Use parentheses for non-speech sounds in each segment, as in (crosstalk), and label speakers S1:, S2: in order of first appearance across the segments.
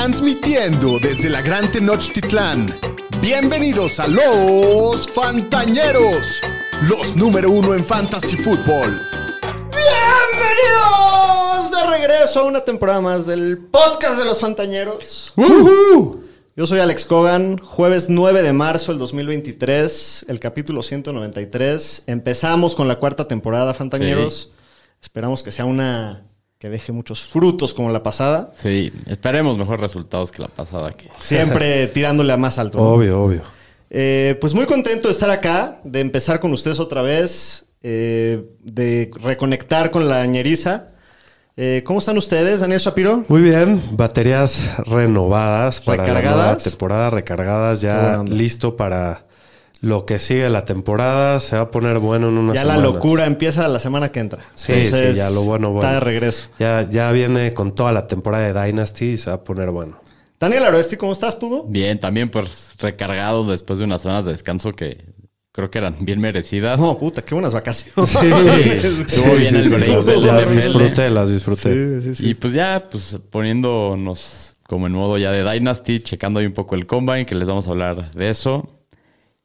S1: Transmitiendo desde la Gran Tenochtitlán. Bienvenidos a los Fantañeros, los número uno en Fantasy Football.
S2: Bienvenidos de regreso a una temporada más del podcast de los Fantañeros. Yo soy Alex Cogan, jueves 9 de marzo del 2023, el capítulo 193. Empezamos con la cuarta temporada, Fantañeros. Esperamos que sea una que deje muchos frutos como la pasada.
S3: Sí, esperemos mejores resultados que la pasada. Que...
S2: Siempre (laughs) tirándole a más alto. ¿no?
S4: Obvio, obvio.
S2: Eh, pues muy contento de estar acá, de empezar con ustedes otra vez, eh, de reconectar con la ñeriza. Eh, ¿Cómo están ustedes, Daniel Shapiro?
S4: Muy bien, baterías renovadas para la nueva temporada, recargadas, ya listo para lo que sigue la temporada. Se va a poner bueno en unas
S2: ya la locura empieza la semana que entra.
S4: Sí, sí, ya lo bueno, bueno.
S2: Está de regreso.
S4: Ya, ya viene con toda la temporada de Dynasty y se va a poner bueno.
S2: Daniel Aroesti, ¿cómo estás, Pudo?
S3: Bien, también pues recargado después de unas semanas de descanso que creo que eran bien merecidas.
S2: No, puta, qué buenas vacaciones. (laughs)
S3: Estuvo bien el break del
S4: Las
S3: NFL.
S4: disfruté, las disfruté.
S2: Sí, sí, sí.
S3: Y pues ya, pues poniéndonos como en modo ya de Dynasty, checando ahí un poco el Combine, que les vamos a hablar de eso.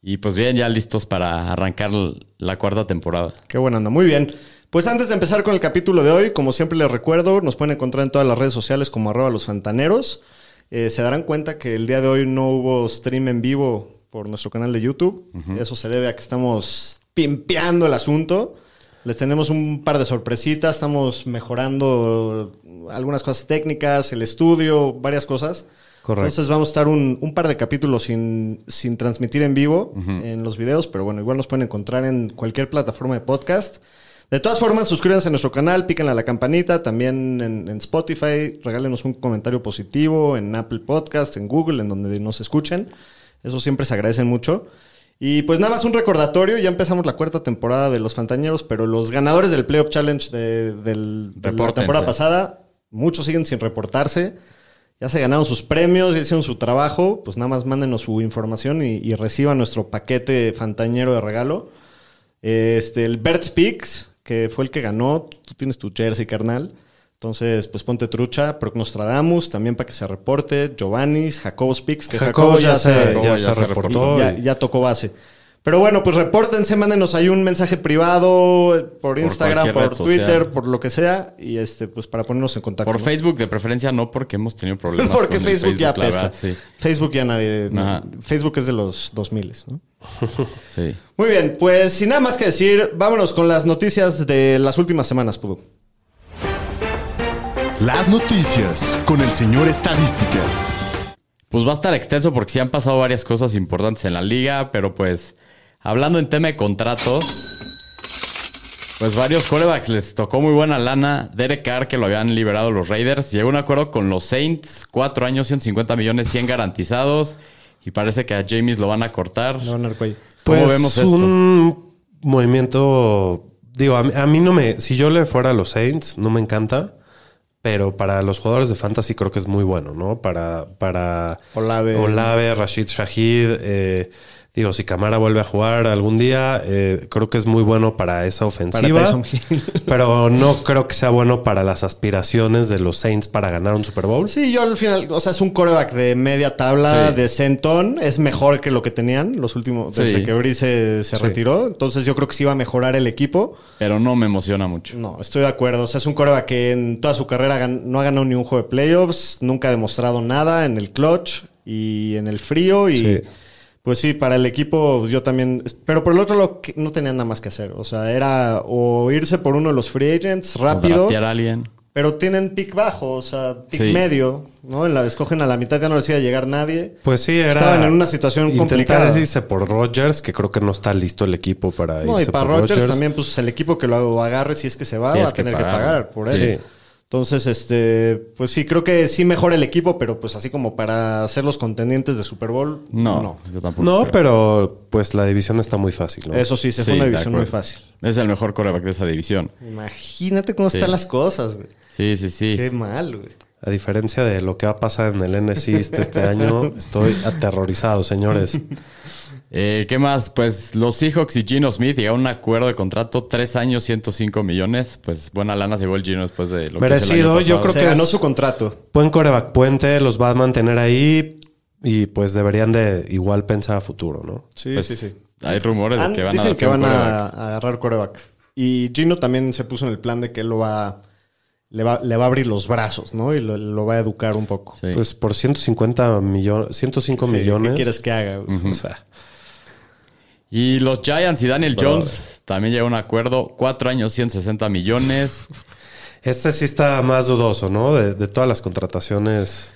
S3: Y pues bien, ya listos para arrancar la cuarta temporada.
S2: Qué buena onda. Muy bien. Pues antes de empezar con el capítulo de hoy, como siempre les recuerdo, nos pueden encontrar en todas las redes sociales como arroba los fantaneros. Eh, se darán cuenta que el día de hoy no hubo stream en vivo por nuestro canal de YouTube. Eso se debe a que estamos pimpeando el asunto. Les tenemos un par de sorpresitas, estamos mejorando algunas cosas técnicas, el estudio, varias cosas.
S4: Correcto.
S2: Entonces vamos a estar un, un par de capítulos sin, sin transmitir en vivo en los videos, pero bueno, igual nos pueden encontrar en cualquier plataforma de podcast. De todas formas, suscríbanse a nuestro canal, píquenle a la campanita, también en, en Spotify, regálenos un comentario positivo, en Apple Podcast, en Google, en donde nos escuchen. Eso siempre se agradece mucho. Y pues nada más un recordatorio, ya empezamos la cuarta temporada de Los Fantañeros, pero los ganadores del Playoff Challenge de, del- de la temporada pasada, muchos siguen sin reportarse. Ya se ganaron sus premios, ya hicieron su trabajo, pues nada más mándenos su información y, y reciban nuestro paquete fantañero de regalo. Este, el Bert Speaks, que fue el que ganó, tú tienes tu jersey, carnal. Entonces, pues ponte trucha, Proc Nostradamus, también para que se reporte, Giovannis, Jacobo Speaks, que Jacobo,
S4: Jacobo
S2: ya, se,
S4: ya
S3: ya
S4: se
S3: se
S4: reportó.
S2: ya, ya tocó base. Pero bueno, pues repórtense, mándenos ahí un mensaje privado por Instagram, por,
S3: social.
S2: Twitter, por lo que sea, y este, pues para ponernos en contacto.
S3: Por
S2: ¿no?
S3: Facebook, de preferencia, no porque hemos tenido problemas. (laughs)
S2: Porque
S3: con el
S2: Facebook, ya apesta.
S3: verdad, sí,
S2: Facebook ya nadie. Facebook es de los 2000, ¿no? (laughs)
S3: sí.
S2: Muy bien, pues sin nada más que decir, vámonos con las noticias de las últimas semanas, Pudu.
S1: Las noticias con el señor Estadística.
S3: Pues va a estar extenso porque sí han pasado varias cosas importantes en la liga, pero pues hablando en tema de contratos, pues varios corebacks les tocó muy buena lana. Derek Carr, que lo habían liberado los Raiders, llegó a un acuerdo con los Saints, cuatro años, 150 millones, 100 garantizados, y parece que a James lo van a cortar.
S2: Le van a dar cuello.
S3: ¿Cómo
S4: Pues
S3: vemos esto?
S4: un movimiento. Digo, a mí, a mí no me. Si yo le fuera a los Saints, no me encanta. Pero para los jugadores de fantasy creo que es muy bueno, ¿no? Para. para
S2: Olave.
S4: Olave, Rashid Shahid. eh, digo, si Camara vuelve a jugar algún día, eh, creo que es muy bueno para esa ofensiva. (laughs) Pero no creo que sea bueno para las aspiraciones de los Saints para ganar un Super Bowl.
S2: Sí, yo al final, o sea, es un coreback de media tabla,
S3: Sí.
S2: de centón. Es mejor que lo que tenían los últimos, desde
S3: Sí.
S2: que Brice se
S4: Sí.
S2: retiró. Entonces yo creo que sí va a mejorar el equipo.
S3: Pero no me emociona mucho.
S2: No, estoy de acuerdo. O sea, es un coreback que en toda su carrera no ha ganado ni un juego de playoffs, nunca ha demostrado nada en el clutch y en el frío. Y
S4: Sí.
S2: Pues sí, para el equipo yo también. Pero por el otro lado, que- no tenía nada más que hacer. O sea, era o irse por uno de los free agents
S3: O
S2: rápido.
S3: draftear a alguien.
S2: Pero tienen pick bajo, o sea, pick
S3: Sí.
S2: medio, ¿no? En la, escogen a la mitad, ya no les iba a llegar nadie.
S4: Pues sí, era.
S2: Estaban en una situación
S4: intentar
S2: complicada.
S4: irse por Rodgers, que creo que no está listo el equipo para
S2: No, y
S4: irse
S2: para
S4: por
S2: Rodgers también, pues el equipo que lo agarre, si es que se va, va
S3: Tienes
S2: a
S3: que
S2: tener que
S3: pagar.
S2: pagar por él.
S4: Sí.
S2: Entonces, este, pues sí, creo que sí mejora el equipo, pero pues así como para ser los contendientes de Super Bowl,
S3: No,
S2: no.
S3: yo tampoco.
S4: No,
S3: creo.
S4: pero pues la división está muy fácil, ¿no?
S2: Eso sí, se fue una división muy fácil.
S3: Es el mejor coreback de esa división.
S2: Imagínate cómo
S3: Sí.
S2: están las cosas, güey.
S3: Sí, sí, sí.
S2: Qué mal, güey.
S4: A diferencia de lo que va a pasar en el NFC este, este año, estoy aterrorizado, señores. (laughs)
S3: Eh, ¿Qué más? Pues los Seahawks y Gino Smith llegaron a un acuerdo de contrato, tres años, 105 millones. Pues buena lana se llevó el Gino después de lo
S4: Merecido,
S3: que hizo el año
S4: yo creo
S2: Se
S4: que
S2: ganó
S4: es-
S2: su contrato.
S4: Buen coreback puente, los va a mantener ahí y pues deberían de igual pensar a futuro, ¿no?
S2: Sí,
S3: Pues,
S2: sí, sí.
S3: Hay rumores de que van
S2: dicen
S3: a
S2: que van agarrar coreback. Y Gino también se puso en el plan de que él lo va, le va, le va a abrir los brazos, ¿no? Y lo, lo va a educar un poco.
S3: Sí.
S4: Pues por 150 millones, 105
S2: Sí,
S4: millones.
S2: ¿Qué quieres que haga?
S4: O sea,
S3: Y los Giants y Daniel. Jones también llegaron a un acuerdo, cuatro años, 160 millones.
S4: este sí está más dudoso, ¿no? De, de todas las contrataciones.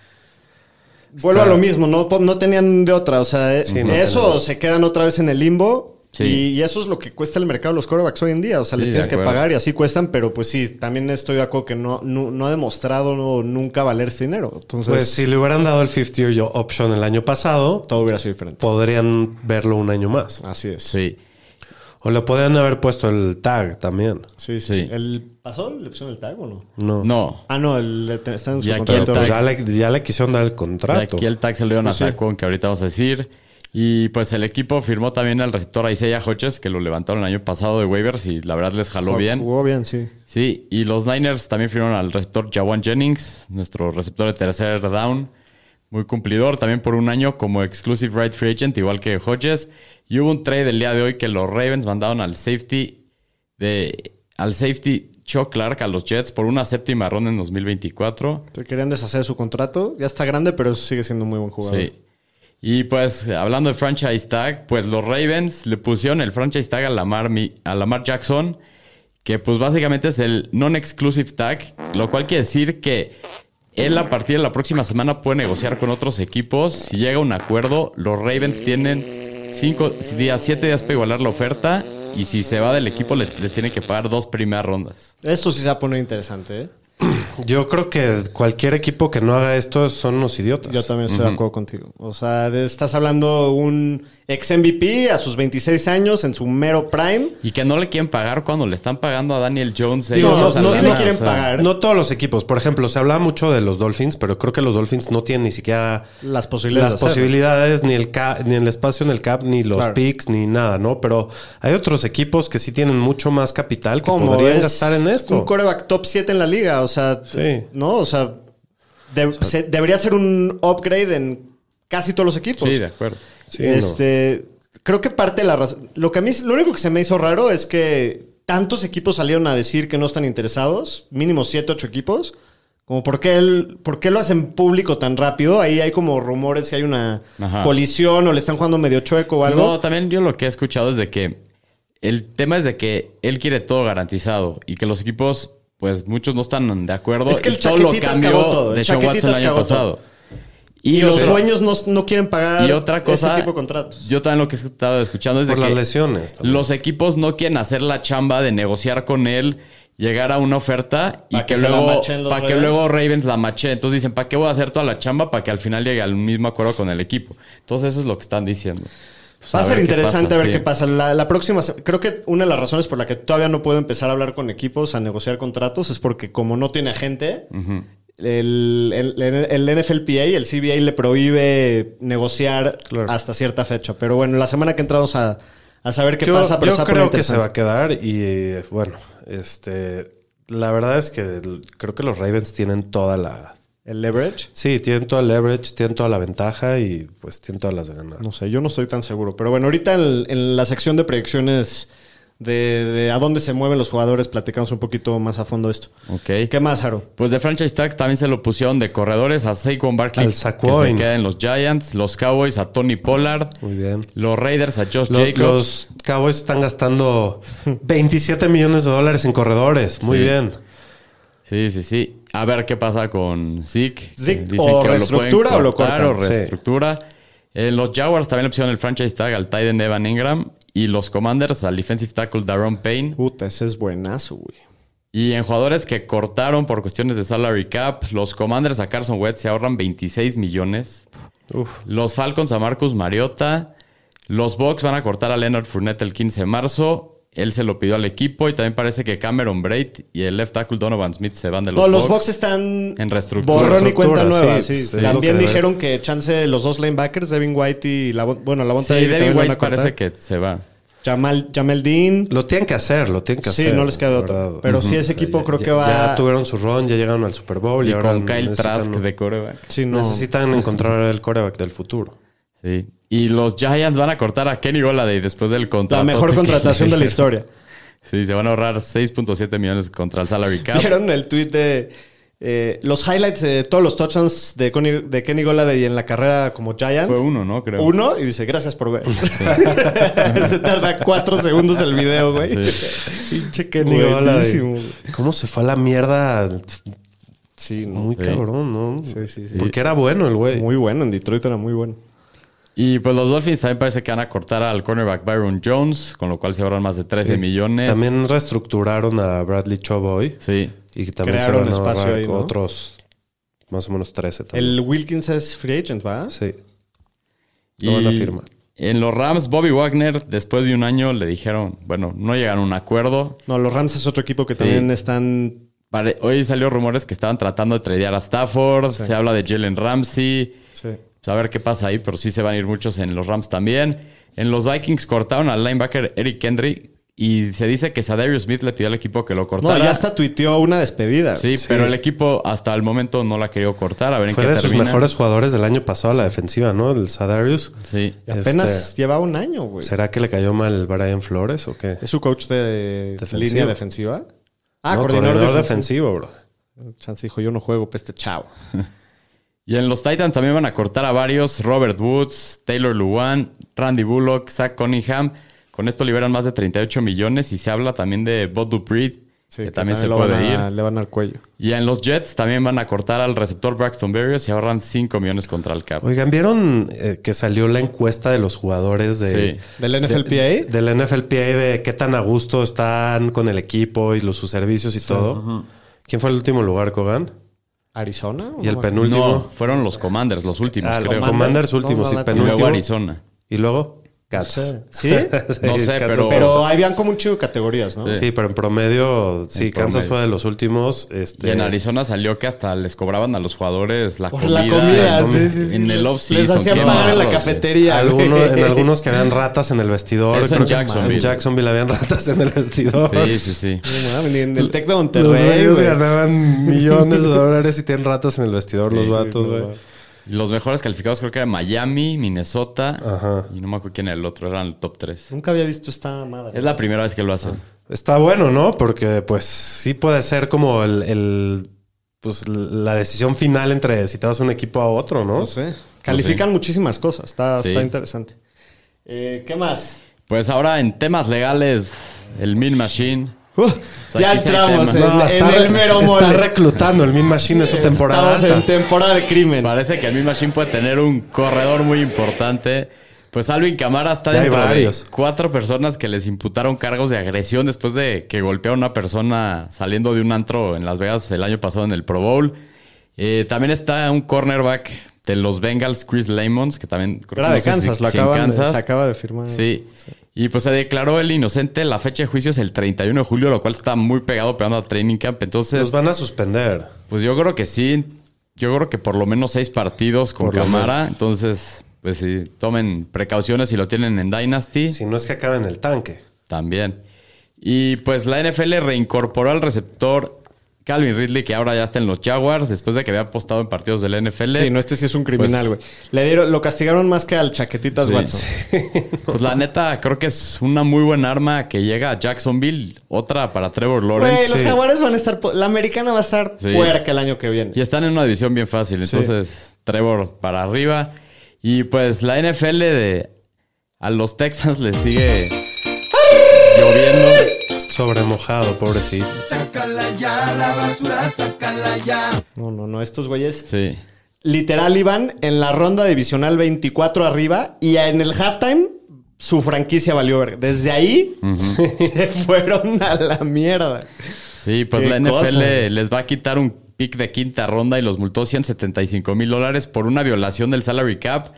S2: Vuelvo
S4: Está-
S2: a lo mismo, no, no tenían de otra. O sea, eh,
S4: Sí,
S2: eso se quedan otra vez en el limbo.
S3: Sí.
S2: Y, y eso es lo que cuesta el mercado de los corebacks hoy en día. O sea,
S3: Sí,
S2: les tienes que pagar y así cuestan, pero pues sí, también estoy de acuerdo que no, no, no ha demostrado no- nunca valer ese dinero. Entonces,
S4: Pues si le hubieran dado el 50 year option el año pasado,
S2: todo hubiera sido diferente.
S4: podrían verlo un año más.
S2: Así es.
S3: Sí.
S4: O le podrían haber puesto el tag también.
S2: Sí, sí. ¿El, ¿Pasó la opción del tag o no?
S4: No.
S3: No.
S2: Ah, no, el, el- está en su
S3: Y
S2: contrato.
S3: el
S4: Pues
S3: tag.
S4: ya le, ya le quisieron dar el contrato.
S3: aquí el tag se lo dieron
S2: Pues sí.
S3: a Saquon, que ahorita vamos a decir. Y pues el equipo firmó también al receptor Isaiah Hodges, que lo levantaron el año pasado de waivers y la verdad les jaló bien.
S2: Jugó bien, sí.
S3: Sí, y los Niners también firmaron al receptor Jawan Jennings, nuestro receptor de tercer down. Muy cumplidor, también por un año como exclusive right free agent, igual que Hodges. Y hubo un trade el día de hoy que los Ravens mandaron al safety de al safety Chuck Clark a los Jets por una séptima ronda en 2024.
S2: Se querían deshacer de su contrato. Ya está grande, pero sigue siendo muy buen jugador.
S3: Sí. Y pues hablando de franchise tag, pues los Ravens le pusieron el franchise tag a Lamar, a Lamar Jackson, que pues básicamente es el non-exclusive tag, lo cual quiere decir que él a partir de la próxima semana puede negociar con otros equipos. Si llega a un acuerdo, los Ravens tienen cinco días, siete días para igualar la oferta. Y si se va del equipo, le- les tiene que pagar dos primeras rondas.
S2: Esto sí se va a poner interesante, ¿eh?
S4: Yo creo que cualquier equipo que no haga esto son unos idiotas.
S2: Yo también estoy de acuerdo contigo. O sea, de- estás hablando un ex MVP a sus 26 años en su mero prime.
S3: Y que no le quieren pagar cuando le están pagando a Daniel Jones.
S4: Digo, no,
S2: sí le
S3: o
S2: quieren
S3: sea,
S2: pagar.
S4: No todos los equipos. Por ejemplo, se hablaba mucho de los Dolphins, pero creo que los Dolphins no tienen ni siquiera
S2: Las posibilidades.
S4: las ni el, ca- ni el espacio en el cap, ni los
S2: Claro.
S4: picks, ni nada, ¿no? Pero hay otros equipos que sí tienen mucho más capital que podrían
S2: Es
S4: gastar en esto.
S2: Un coreback top 7 en la liga. O sea,
S4: Sí.
S2: ¿no? O sea, de- se- debería ser un upgrade en casi todos los equipos.
S3: Sí, de acuerdo.
S4: Sí, no.
S2: este, Creo que parte de la razón. Lo que a mí, lo único que se me hizo raro es que tantos equipos salieron a decir que no están interesados, mínimo 7, 8 equipos. Como por qué, el- por qué lo hacen público tan rápido. Ahí hay como rumores si hay una
S3: Ajá.
S2: colisión o le están jugando medio chueco o algo.
S3: No, también yo lo que he escuchado es de que el tema es de que él quiere todo garantizado y que los equipos, pues muchos no están de acuerdo.
S2: Es que
S3: y
S2: el
S3: todo lo cambió
S2: cagó todo,
S3: de Sean Watson el año pasado.
S2: y los
S3: pero-
S2: dueños no, no quieren pagar
S3: y otra cosa,
S2: ese tipo de contratos.
S3: yo también lo que he estado escuchando es de
S4: Por las
S3: que
S4: lesiones. también.
S3: los equipos no quieren hacer la chamba de negociar con él, llegar a una oferta y que, luego para que
S2: Ravens.
S3: luego Ravens la mache. Entonces dicen, ¿para qué voy a hacer toda la chamba para que al final llegue al mismo acuerdo con el equipo? Entonces eso es lo que están diciendo.
S2: Va a ser interesante
S3: pasa,
S2: ver
S3: sí.
S2: qué pasa. La, la próxima, creo que una de las razones por la que todavía no puedo empezar a hablar con equipos, a negociar contratos, es porque como no tiene agente, el, el, el NFLPA, el CBA le prohíbe negociar
S4: Claro.
S2: hasta cierta fecha. Pero bueno, la semana que entramos a, a saber qué
S4: yo
S2: pasa, pero
S4: yo creo que se va a quedar y bueno, este, la verdad es que el- creo que los Ravens tienen toda la,
S2: El leverage.
S4: sí, tienen toda el leverage, tienen toda la ventaja y pues tienen todas las de ganar.
S2: No sé, yo no estoy tan seguro. Pero bueno, ahorita en, en la sección de predicciones de, de a dónde se mueven los jugadores, platicamos un poquito más a fondo esto.
S3: Ok.
S2: ¿Qué más, Aro?
S3: Pues de franchise tags también se lo pusieron de corredores a Saquon Barkley,
S4: Al
S3: que se queda en los Giants, los Cowboys a Tony Pollard,
S4: Muy bien.
S3: los Raiders a Josh
S4: Lo-
S3: Jacobs.
S4: los Cowboys están gastando 27 millones de dólares en corredores. Muy
S3: Sí.
S4: bien.
S3: Sí, sí, sí. A ver qué pasa con Zeke.
S2: Zeke, o
S3: que
S2: reestructura o lo cortan.
S3: O
S4: Sí.
S3: reestructura. Eh, los Jaguars también le pusieron el franchise tag al tight end Evan Ingram. Y los Commanders al defensive tackle Daron Payne.
S2: Puta, ese es buenazo, güey.
S3: Y en jugadores que cortaron por cuestiones de salary cap, los Commanders a Carson Wentz se ahorran 26 millones.
S4: Uf.
S3: Los Falcons a Marcus Mariota. Los Bucks van a cortar a Leonard Fournette el 15 de marzo. Él se lo pidió al equipo y también parece que Cameron Braid y el left tackle Donovan Smith se van de los
S2: No, los
S3: Bucks.
S2: Están
S3: En reestructura.
S2: borrón y cuenta nueva.
S4: sí,
S2: Sí,
S4: sí,
S2: También
S4: que
S2: dijeron que chance los dos linebackers, Devin White y la bueno, la
S3: Sí, Devin White parece que se va.
S2: Jamal, Jamel Dean.
S4: Lo tienen que hacer, lo tienen que
S2: Sí,
S4: hacer.
S2: no les queda de
S4: verdad.
S2: Pero sí, ese
S4: O sea,
S2: equipo
S4: ya-
S2: creo
S4: ya-
S2: que va-
S4: Ya tuvieron su run, ya llegaron al Super Bowl y,
S3: Y
S4: ahora
S3: con Kyle Trask de coreback.
S2: Sí, no.
S4: Necesitan encontrar el coreback del futuro.
S3: Sí. Y los Giants van a cortar a Kenny Goladay después del contrato.
S2: La mejor contratación de la historia. (laughs)
S3: Sí, se van a ahorrar 6.7 millones contra el salary cap.
S2: ¿Vieron el tweet de eh, los highlights de todos los touchdowns de, Connie- de Kenny Golladay en la carrera como Giant?
S3: Fue uno, ¿no? Creo.
S2: Uno y dice, gracias por ver. (laughs) Se tarda cuatro segundos el video, güey.
S3: Sí.
S2: Pinche Kenny
S4: Buenísimo.
S2: Golladay.
S4: ¿Cómo se fue a la mierda?
S2: Sí, no.
S4: Muy
S3: Sí.
S4: cabrón, ¿no?
S2: Sí, sí, sí.
S4: Porque era bueno el güey.
S2: Muy bueno, en Detroit era muy bueno.
S3: Y pues los Dolphins también parece que van a cortar al cornerback Byron Jones, con lo cual se ahorran más de 13 millones.
S4: También reestructuraron a Bradley Chubb hoy.
S3: Sí.
S4: Y también
S2: Crearon
S4: se van a
S2: espacio ahí, ¿no?
S4: otros más o menos 13 también.
S2: El Wilkins es free agent, ¿va?
S4: Sí. Lo van a firmar.
S3: En los Rams, Bobby Wagner, después de un año, le dijeron, bueno, no llegaron a un acuerdo.
S2: No, los Rams es otro equipo que
S3: Sí.
S2: también están...
S3: Hoy salió rumores que estaban tratando de tradear a Stafford. Se habla de Jalen Ramsey.
S2: Sí.
S3: Pues a ver qué pasa ahí, pero sí se van a ir muchos en los Rams también. En los Vikings cortaron al linebacker Eric Kendry y se dice que Sadarius Smith le pidió al equipo que lo
S2: No,
S3: cortara.
S2: ya hasta tuiteó una despedida.
S3: Sí, pero el equipo hasta el momento no la ha querido cortar. A ver
S4: Fue
S3: en
S4: de
S3: qué
S4: sus
S3: termina.
S4: mejores jugadores del año pasado a la defensiva, ¿no? El Sadarius.
S3: Sí.
S2: Y apenas
S4: Este-
S2: llevaba un año, güey.
S4: ¿Será que le cayó mal Brian Flores o qué?
S2: ¿Es su coach de
S4: Defensivo.
S2: línea defensiva? Ah,
S4: No,
S2: coordinador, defensivo.
S4: bro.
S2: Chance dijo, yo no juego, peste chavo. (laughs)
S3: Y en los Titans también van a cortar a varios. Robert Woods, Taylor Luan, Randy Bullock, Zach Cunningham. Con esto liberan más de 38 millones y se habla también de Bob Dupree,
S2: Sí,
S3: que también se
S2: lo
S3: puede ir.
S2: Le van al cuello.
S3: Y en los Jets también van a cortar al receptor Braxton Berrios y ahorran 5 millones contra el cap.
S4: Oigan, ¿vieron eh, que salió la encuesta de los jugadores de,
S3: Sí.
S2: ¿Del NFLPA?
S4: del NFLPA de qué tan a gusto están con el equipo y los sus servicios y todo? ¿Quién fue el último lugar, Kogan?
S2: ¿Arizona?
S4: Y el
S2: No,
S4: penúltimo.
S3: No, fueron los Commanders, los últimos,
S4: Ah,
S3: creo.
S4: los Commanders últimos
S2: No,
S4: y
S2: no,
S3: y
S4: penúltimo.
S3: luego Arizona.
S4: Y luego, Cats. (laughs)
S2: ¿Sí?
S3: No sé,
S4: Kansas
S3: pero-
S2: Pero habían como un chico de categorías, ¿no?
S3: Sí.
S4: Sí, pero en promedio, sí,
S3: En
S4: Kansas
S3: promedio.
S4: fue de los últimos. Este,
S3: Y en Arizona salió que hasta les cobraban a los jugadores la
S2: Por
S3: comida.
S2: la comida,
S3: en,
S2: sí, sí, sí.
S3: en el
S2: Les
S3: off-season.
S2: hacían
S3: qué
S2: pagar en la cafetería.
S4: Algunos, en (laughs) algunos que habían ratas en el vestidor.
S3: Eso en Jacksonville.
S4: En Jacksonville habían ratas en el vestidor.
S3: Sí, sí, sí.
S2: En el Tec de
S4: Los
S2: Monterrey, güey.
S4: ganaban millones de dólares y tienen ratas en el vestidor, los
S2: Sí,
S4: vatos, güey.
S3: Los mejores calificados creo que eran Miami, Minnesota.
S4: Ajá.
S3: Y no me acuerdo quién era el otro, eran el top 3.
S2: Nunca había visto esta madre.
S3: Es la primera vez que lo hacen.
S4: Está bueno, ¿no? Porque, pues, sí puede ser como el, el- pues, la decisión final entre si te vas a un equipo a otro, ¿no?
S2: No sé. Califican muchísimas cosas. Está,
S3: Sí.
S2: está interesante. Eh, ¿Qué más?
S3: Pues ahora en temas legales, el Min Machine.
S2: Uh,
S3: sea,
S2: ya
S3: sí
S2: entramos en,
S4: No,
S2: en
S4: está,
S2: el mero mole.
S4: está reclutando el Min Machine en su temporada.
S2: Estamos en
S4: alta.
S2: temporada de crimen.
S3: Parece que el Min Machine puede tener un corredor muy importante. Pues Alvin Camara está
S4: Ya hay
S3: dentro de
S4: varios.
S3: cuatro personas que les imputaron cargos de agresión después de que golpearon a una persona saliendo de un antro en Las Vegas el año pasado en el Pro Bowl. Eh, también está un cornerback de los Bengals, Chris Lamons, que también creo que
S2: Era
S3: no
S2: de
S3: si-
S2: Kansas, lo
S3: si
S2: de- se acaba de firmar.
S3: Sí. Y pues se declaró el inocente. La fecha de juicio es el 31 de julio, lo cual está muy pegado pegando al training camp. Entonces,
S4: Los van a suspender.
S3: pues yo creo que sí. Yo creo que por lo menos seis partidos con
S4: Por lo
S3: cámara. Entonces, pues sí, tomen precauciones si lo tienen en Dynasty.
S4: Si no es que acaben el tanque.
S3: También. Y pues la NFL reincorporó al receptor Calvin Ridley, que ahora ya está en los Jaguars, después de que había apostado en partidos del NFL.
S2: Sí, no, este sí es un criminal, güey.
S3: Pues-
S2: Le dieron, lo castigaron más que al chaquetitas
S3: Sí.
S2: Watson. (laughs)
S3: Pues la neta, creo que es una muy buena arma que llega a Jacksonville. Otra para Trevor Lawrence.
S2: Güey, los
S4: Sí.
S2: jaguares van a estar... po- La americana va a estar
S3: Sí.
S2: puerca el año que viene.
S3: Y están en una división bien fácil.
S2: Sí.
S3: Entonces, Trevor para arriba. Y pues la NFL de a los Texans les sigue lloviendo.
S4: Sobremojado, pobrecito.
S5: Sácala ya, la basura, sácala ya.
S2: No, no, no. Estos güeyes
S3: Sí.
S2: literal iban en la ronda divisional 24 arriba y en el halftime su franquicia valió ver. Desde ahí (laughs) se fueron a la mierda.
S3: Sí, pues la NFL
S2: cosa.
S3: les va a quitar un pick de quinta ronda y los multó 175 mil dólares por una violación del salary cap.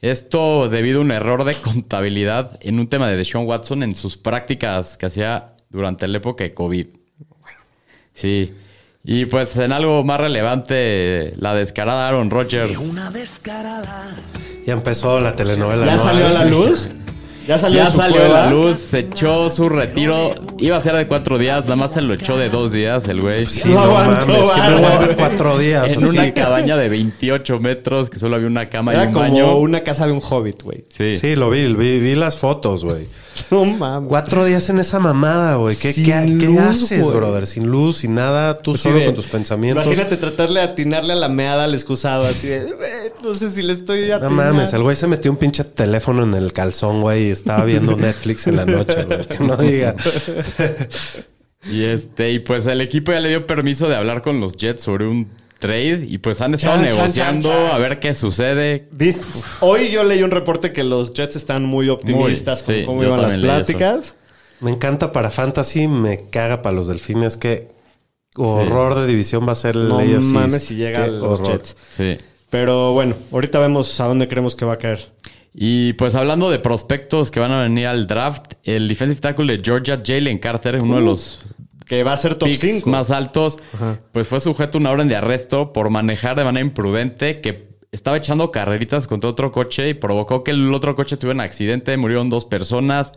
S3: Esto debido a un error de contabilidad en un tema de Deshaun Watson en sus prácticas que hacía durante la época de COVID. Sí. Y pues en algo más relevante, la descarada Aaron Rodgers.
S4: Ya empezó la telenovela.
S2: ¿Ya
S4: ¿no?
S2: salió a la luz? ¿Ya salió,
S3: Ya salió a la luz, se echó su retiro. Iba a ser de cuatro días, nada más se lo echó de dos días el güey.
S4: Sí,
S2: No
S4: no,
S2: aguantó,
S4: mames, que no cuatro días.
S3: En
S4: así.
S3: una cabaña de 28 metros, que solo había una cama y
S2: Era
S3: un
S2: como
S3: baño.
S2: una casa de un hobbit, güey.
S3: Sí.
S4: Sí, lo vi, vi, vi las fotos, güey. (laughs)
S2: No mames.
S4: Cuatro días en esa mamada, güey. ¿Qué,
S2: Sin
S4: qué, qué
S2: luz,
S4: haces, brother? Sin luz, sin nada, tú
S2: Así
S4: solo con tus pensamientos.
S2: Imagínate tratarle de atinarle a la meada al excusado, así de, "Eh, no sé si le estoy
S4: No
S2: atinando.
S4: mames, el güey se metió un pinche teléfono en el calzón, güey, y estaba viendo Netflix en la noche, güey. Que no diga. (laughs)
S3: Y este, y pues el equipo ya le dio permiso de hablar con los Jets sobre un trade. Y pues han estado
S2: Chan,
S3: negociando
S2: chan, chan.
S3: a ver qué sucede.
S2: Hoy yo leí un reporte que los Jets están muy optimistas
S3: Muy,
S2: con
S3: sí,
S2: cómo iban las pláticas.
S4: Me encanta para Fantasy, me caga para los delfines. Qué horror de división va a ser el
S2: No
S4: AFC.
S2: mames si llega a
S4: Qué
S2: los
S4: horror.
S2: Jets.
S3: Sí.
S2: Pero bueno, ahorita vemos a dónde creemos que va a caer.
S3: Y pues hablando de prospectos que van a venir al draft, el defensive tackle de Georgia, Jalen Carter, uno de los
S2: Que va a ser top
S3: picks
S2: 5.
S3: más altos, pues fue sujeto a una orden de arresto por manejar de manera imprudente que estaba echando carreritas contra otro coche y provocó que el otro coche tuviera un accidente, murieron dos personas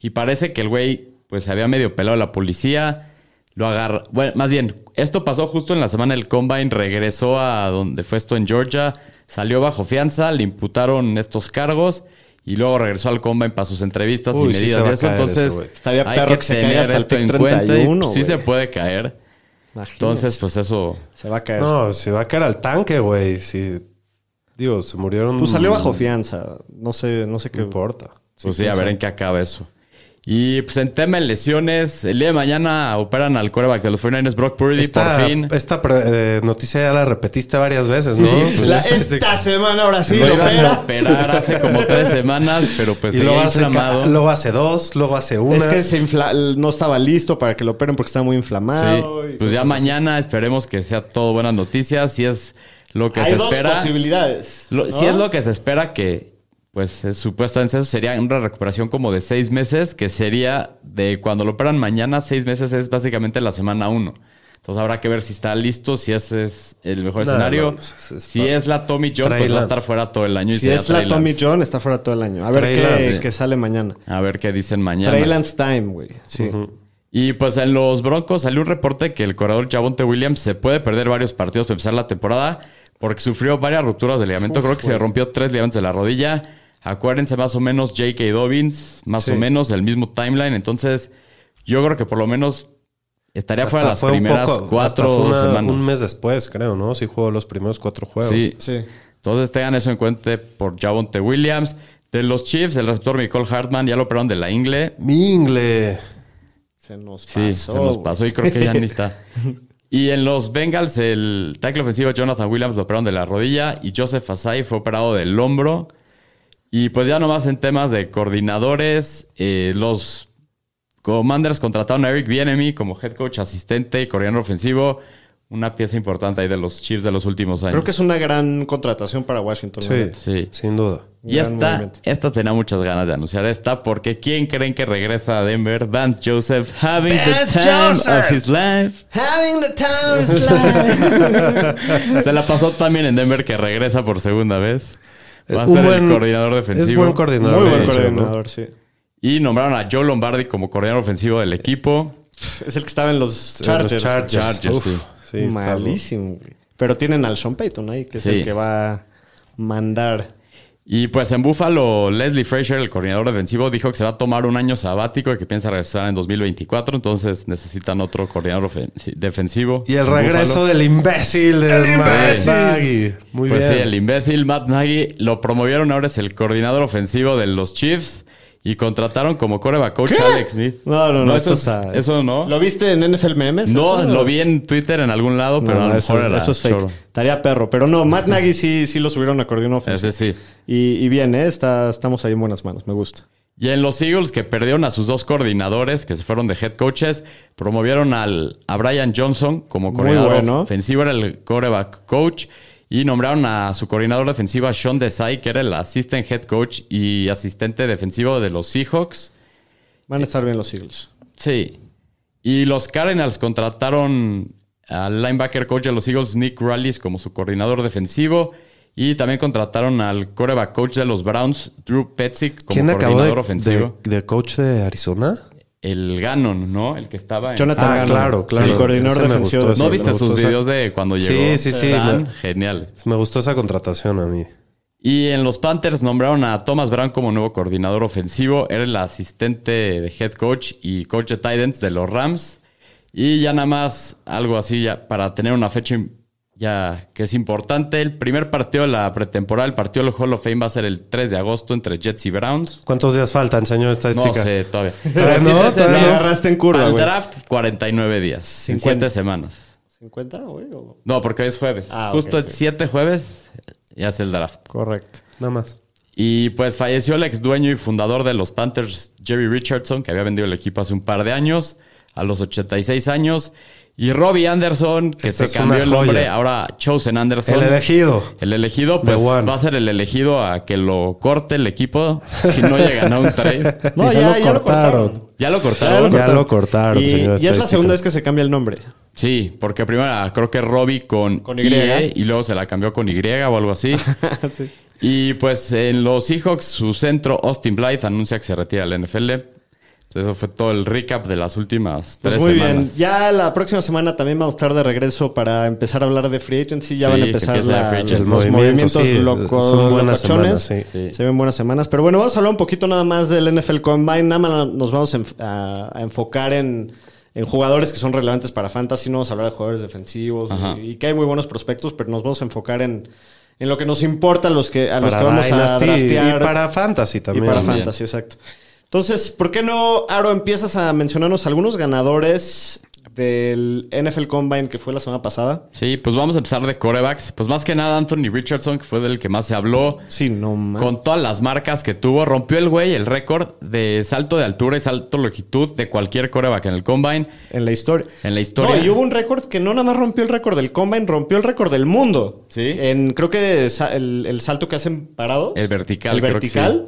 S3: y parece que el güey pues se había medio pelado a la policía, lo agarra, bueno, más bien, esto pasó justo en la semana del Combine, regresó a donde fue esto en Georgia, salió bajo fianza, le imputaron estos cargos y luego regresó al Combine para sus entrevistas
S4: Uy,
S3: y
S4: sí
S3: medidas y
S4: a
S3: eso, entonces.
S2: Estaría
S3: hay
S2: perro
S3: que
S2: que se
S3: tener
S2: hasta el
S3: esto en cuenta y
S2: 31,
S3: sí
S2: güey.
S3: se puede caer.
S2: Imagínate.
S3: Entonces, pues eso.
S2: se va a caer.
S4: No, se va a caer al tanque, güey. Si, digo, se murieron.
S2: Pues salió bajo fianza. No sé, no sé qué.
S4: No importa.
S3: Pues sí, a ver en qué acaba eso. Y pues en tema de lesiones, el día de mañana operan al coreback de los 49ers, Brock Purdy,
S4: Esta,
S3: por fin.
S4: esta pre- eh, noticia ya la repetiste varias veces, ¿no?
S3: Sí,
S4: Pues
S2: La- esta semana ahora sí
S3: Lo
S2: lo
S3: iban a
S2: opera.
S3: operar hace como tres semanas, pero pues
S4: y luego hace,
S3: inflamado.
S4: luego hace dos, luego hace una.
S2: Es que se infla- no estaba listo para que lo operen porque está muy
S3: Sí,
S2: inflamado. y
S3: pues ya mañana esperemos que sea todo buenas noticias. Si es lo que.
S2: Hay
S3: se
S2: dos
S3: espera.
S2: posibilidades.
S3: Lo-
S2: ¿no?
S3: Si es lo que se espera que, pues eh, supuestamente eso sería una recuperación como de seis meses, que sería de cuando lo operan mañana, seis meses es básicamente la semana uno. Entonces habrá que ver si está listo, si ese es el mejor
S4: No,
S3: escenario.
S4: no, es- es
S3: si es la Tommy John, pues va a estar fuera todo el año. y
S2: Si es la Tommy. John, está fuera todo el año. A ver qué, sale mañana.
S3: A ver qué dicen mañana.
S2: Trey Lance time, güey. Sí.
S3: Y pues en los Broncos salió un reporte que el corredor Javonte Williams se puede perder varios partidos para empezar la temporada porque sufrió varias rupturas de ligamento. Creo que se rompió tres ligamentos de la rodilla. Acuérdense más o menos J.K. Dobbins, más
S2: Sí.
S3: o menos el mismo timeline. Entonces, yo creo que por lo menos estaría
S4: Hasta
S3: fuera las primeras
S4: poco- hasta
S3: cuatro
S4: fue una-
S3: semanas.
S4: Un mes después, creo, ¿no? Sí jugó los primeros cuatro juegos.
S3: Sí.
S2: Sí.
S3: Entonces tengan eso en cuenta por Javonte Williams. De los Chiefs, el receptor Nicole Hartman ya lo operaron de la ingle.
S4: Mi ingle.
S2: Se nos
S3: Sí,
S2: pasó.
S3: se nos pasó y creo que ya ni está. (laughs) Y en los Bengals, el tackle ofensivo Jonathan Williams lo operaron de la rodilla y Joseph Asai fue operado del hombro. Y pues ya nomás en temas de coordinadores, eh, los Commanders contrataron a Eric Bienemy como head coach asistente y coordinador ofensivo. Una pieza importante ahí de los Chiefs de los últimos años.
S2: Creo que es una gran contratación para Washington.
S4: Sí.
S3: Sí.
S4: sin duda.
S3: Y
S2: Gran
S3: esta,
S2: movimiento.
S3: esta tenía muchas ganas de anunciar esta porque ¿quién creen que regresa a Denver? Vance Joseph, having the time
S2: Joseph.
S3: of his life.
S2: Having the time of his (laughs) life.
S3: Se la pasó también en Denver que regresa por segunda vez. Va a
S4: Un
S3: ser
S4: buen-
S3: el coordinador defensivo.
S4: Es buen coordinador.
S2: Muy buen coordinador, sí.
S3: Y nombraron a Joe Lombardi como coordinador ofensivo del equipo.
S2: Es el que estaba en los
S4: Los
S2: Chargers.
S4: Chargers.
S3: Chargers,
S4: Uf,
S3: sí.
S4: sí, está-
S2: Malísimo, güey. Pero tienen al Sean Payton ahí, que es
S3: Sí.
S2: el que va a mandar.
S3: Y pues en Buffalo, Leslie Frazier, el coordinador defensivo, dijo que se va a tomar un año sabático y que piensa regresar en 2024. Entonces necesitan otro coordinador defensivo.
S4: Y el regreso
S3: Buffalo.
S4: del imbécil del Matt
S3: imbécil.
S4: Nagy. Muy
S3: pues
S4: bien.
S3: sí, el imbécil Matt Nagy lo promovieron, ahora es el coordinador ofensivo de los Chiefs y contrataron como coreback coach a Alex Smith.
S2: No, no, no.
S3: eso,
S2: esto
S3: es-
S2: está-
S3: eso no.
S2: ¿Lo viste en NFL Memes?
S3: no,
S2: eso?
S3: lo vi en Twitter en algún lado,
S2: No,
S3: pero a lo
S2: eso,
S3: mejor era
S2: eso es fake.
S3: choro.
S2: Estaría perro. Pero no, Matt Nagy sí, sí lo subieron a coordinador ofensivo.
S3: Ese sí.
S2: Y, y bien, ¿eh? Está, estamos ahí en buenas manos. Me gusta.
S3: Y en los Eagles, que perdieron a sus dos coordinadores, que se fueron de head coaches, promovieron al, a Brian Johnson como coordinador
S2: bueno.
S3: ofensivo, era el coreback coach. Y nombraron a su coordinador defensivo, a Sean Desai, que era el assistant head coach y asistente defensivo de los Seahawks.
S2: Van a estar bien los Eagles.
S3: Sí. Y los Cardinals contrataron al linebacker coach de los Eagles, Nick Rallis, como su coordinador defensivo. Y también contrataron al coreback coach de los Browns, Drew Petzik, como
S4: ¿Quién acabó
S3: coordinador
S4: de,
S3: ofensivo.
S4: de, de coach de Arizona?
S3: El Gannon, ¿no? El que estaba en...
S2: Jonathan
S4: Ah,
S2: Gannon,
S4: claro, claro.
S2: El coordinador defensivo.
S3: ¿No viste sus
S4: esa-
S3: videos de cuando
S4: Sí,
S3: llegó?
S4: sí, sí, me-
S3: geniales.
S4: Me gustó esa contratación a mí.
S3: Y en los Panthers nombraron a Thomas Brown como nuevo coordinador ofensivo. Era el asistente de head coach y coach de Titans de los Rams. Y ya nada más algo así ya para tener una fecha ya que es importante. El primer partido de la pretemporada, el partido del Hall of Fame va a ser el 3 de agosto entre Jets y Browns.
S4: ¿Cuántos días faltan, señor
S3: No
S4: estadística?
S3: sé todavía. (laughs)
S4: Todavía no, todavía no.
S2: agarraste en curva,
S3: Al
S2: güey.
S3: draft, 49 días. En
S2: 50.
S3: 7 semanas.
S2: ¿50, güey? o-
S3: No, porque hoy es jueves.
S2: Ah,
S3: Justo
S2: ok,
S3: el
S2: sí.
S3: 7 jueves ya es el draft.
S2: Correcto.
S4: Nada más.
S3: Y pues falleció el ex dueño y fundador de los Panthers, Jerry Richardson, que había vendido el equipo hace un par de años, a los 86 años. Y Robbie Anderson, que
S4: Esta
S3: se cambió el nombre, ahora Chosen Anderson.
S4: El elegido.
S3: El elegido, pues va a ser el elegido a que lo corte el equipo si no llega a un trade. (laughs)
S2: No,
S4: Ya
S2: ya,
S4: lo
S2: ya lo
S4: cortaron.
S2: cortaron.
S3: ¿Ya lo cortaron?
S4: Ya lo cortaron,
S2: y,
S4: señor
S2: y es la segunda vez que se cambia el nombre.
S3: Sí, porque primero era, creo que Robbie con,
S2: Con Y.
S3: IE y luego se la cambió con Y o algo así. (laughs)
S2: Sí.
S3: Y pues en los Seahawks, su centro, Austin Blythe, anuncia que se retira del NFL. Pues eso fue todo el recap de las últimas
S2: Pues
S3: tres
S2: muy
S3: semanas.
S2: bien. Ya la próxima semana también vamos a estar de regreso para empezar a hablar de free agency. Ya
S3: Sí,
S2: van a empezar
S3: empieza la
S2: la-
S3: free agency.
S2: los movimientos
S4: movimiento, sí,
S2: loco-
S4: son buenas semanas, sí.
S3: Sí.
S2: Se ven buenas semanas. Pero bueno, vamos a hablar un poquito nada más del NFL Combine. Nada más nos vamos a, enf- a- a enfocar en, en jugadores que son relevantes para Fantasy. No vamos a hablar de jugadores defensivos y, y que hay muy buenos prospectos, pero nos vamos a enfocar en, en lo que nos importa a los que, a los
S4: Para
S2: que vamos a
S4: Dynasty
S2: draftear.
S4: y para Fantasy
S2: Y
S4: también.
S2: para
S3: También.
S2: Fantasy, exacto. Entonces, ¿por qué no, Aro, empiezas a mencionarnos algunos ganadores del NFL Combine que fue la semana pasada?
S3: Sí, pues vamos a empezar de corebacks. Pues más que nada Anthony Richardson, que fue del que más se habló.
S2: Sí, no man.
S3: Con todas las marcas que tuvo, rompió el güey el récord de salto de altura y salto de longitud de cualquier coreback en el combine.
S2: En la historia.
S3: En la historia.
S2: No, y hubo un récord que no nada más rompió el récord del Combine, rompió el récord del mundo.
S3: Sí.
S2: En, creo que el, el salto que hacen parados.
S3: El vertical,
S2: El
S3: creo que
S2: vertical.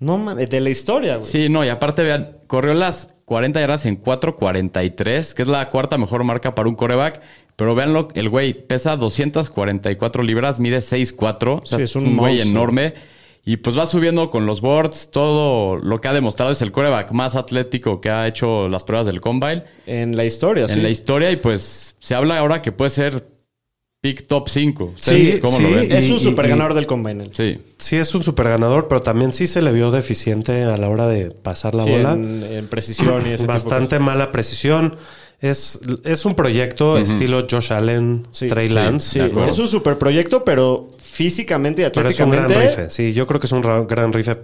S2: No mames, de la historia, güey.
S3: Sí, no, y aparte vean, corrió las 40 yardas en 4.43, que es la cuarta mejor marca para un coreback. Pero véanlo, el güey pesa 244 libras, mide 6'4, o sea,
S2: Sí,
S3: es un,
S2: un
S3: güey enorme. Y pues va subiendo con los boards, todo lo que ha demostrado es el coreback más atlético que ha hecho las pruebas del combine
S2: En la historia, sí.
S3: en la historia. Y pues se habla ahora que puede ser pick top 5.
S4: Sí,
S3: ¿Cómo
S4: sí.
S3: lo ven?
S2: Es un super
S4: y-
S2: ganador del Combine. él.
S3: Sí.
S4: Sí, es un super ganador, pero también sí se le vio deficiente a la hora de pasar la
S2: Sí,
S4: bola.
S2: En, en precisión y ese tipo de
S4: Bastante mala precisión. Es, es un proyecto estilo Josh Allen,
S2: Sí,
S4: Trey Lance.
S2: Es un super proyecto, pero físicamente y
S4: Pero es un gran
S2: atléticamente.
S4: rife. Sí, yo creo que es un ra- gran rife.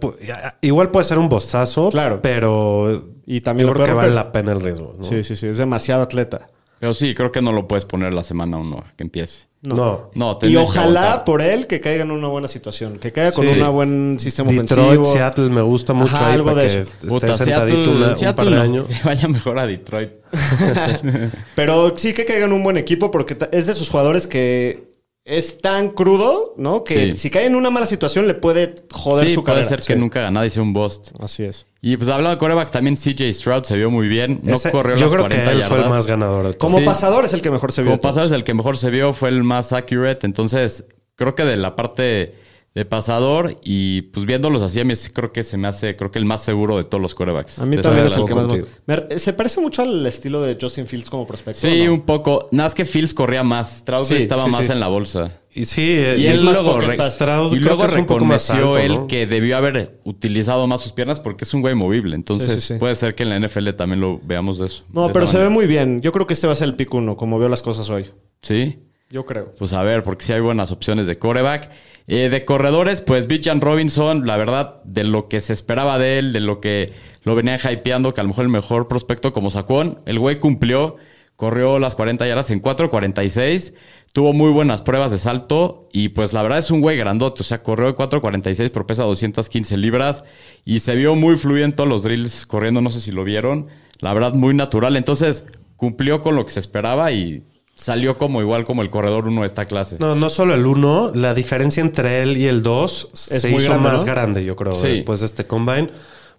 S4: Igual puede ser un bostazo,
S2: Claro.
S4: pero
S2: Y también
S4: yo creo que vale la pena el riesgo. ¿no?
S2: Sí, sí, sí. Es demasiado atleta.
S3: Pero sí, creo que no lo puedes poner la semana uno que empiece.
S4: No.
S3: No,
S2: Y ojalá por él que caiga en una buena situación. Que caiga con
S4: Sí.
S2: un buen sistema
S4: Detroit,
S2: ofensivo.
S4: Seattle me gusta mucho
S2: Ajá,
S4: ahí
S2: algo
S4: para
S2: de
S4: que
S2: eso.
S4: esté
S3: Puta,
S4: sentadito
S3: Seattle-
S4: una- un
S3: Seattle
S4: par de
S3: no.
S4: años. (laughs)
S3: Que vaya mejor a Detroit. (laughs)
S2: Pero sí que caiga en un buen equipo porque es de esos jugadores que es tan crudo, ¿no? Que
S3: Sí.
S2: si cae en una mala situación le puede joder
S3: sí,
S2: su
S3: puede
S2: carrera.
S3: ser que
S2: Sí.
S3: nunca ganado y sea un bust.
S2: Así es.
S3: Y pues hablando de corebacks, también CJ Stroud se vio muy bien. No
S4: Ese-
S3: corrió
S4: yo
S3: las
S4: creo que
S3: 40
S4: él
S3: yardas.
S4: fue el más ganador.
S2: Como
S3: Sí.
S2: pasador es el que mejor se vio.
S3: Como pasador es el que mejor se vio, fue el más accurate. Entonces, creo que de la parte de pasador y pues viéndolos así, a mí creo que se me hace, creo que el más seguro de todos los corebacks.
S2: A mí
S3: De
S2: también es el que más... me- Se parece mucho al estilo de Justin Fields como prospecto.
S3: Sí,
S2: ¿no?
S3: un poco. Nada más que Fields corría más. Stroud
S2: Sí,
S3: estaba
S2: sí,
S3: más
S2: sí.
S3: en la bolsa.
S4: Y sí, es,
S3: Y
S4: es
S3: él
S4: más
S3: luego, re-.
S4: Stroud
S3: y luego reconoció
S4: alto,
S3: él
S4: ¿no?
S3: que debió haber utilizado más sus piernas porque es un güey movible. Entonces
S2: Sí, sí, sí.
S3: puede ser que en la NFL también lo veamos de eso.
S2: No,
S3: de
S2: pero se ve muy bien. Yo creo que este va a ser el pick uno, como veo las cosas hoy.
S3: Sí.
S2: Yo creo.
S3: Pues a ver, porque sí hay buenas opciones de coreback. Eh, de corredores, pues Bijan Robinson, la verdad, de lo que se esperaba de él, de lo que lo venía hypeando, que a lo mejor el mejor prospecto como Sacón, el güey cumplió, corrió las 40 yardas en 4.46, tuvo muy buenas pruebas de salto y pues la verdad es un güey grandote, o sea, corrió en 4.46 pero pesa 215 libras y se vio muy fluido en todos los drills corriendo, no sé si lo vieron, la verdad muy natural, entonces cumplió con lo que se esperaba y salió como igual como el corredor uno de esta clase.
S4: No, no solo el 1, la diferencia entre él y el 2 se
S2: muy
S4: hizo
S2: grande,
S4: más
S2: ¿no?
S4: grande, yo creo,
S3: Sí.
S4: después de este combine.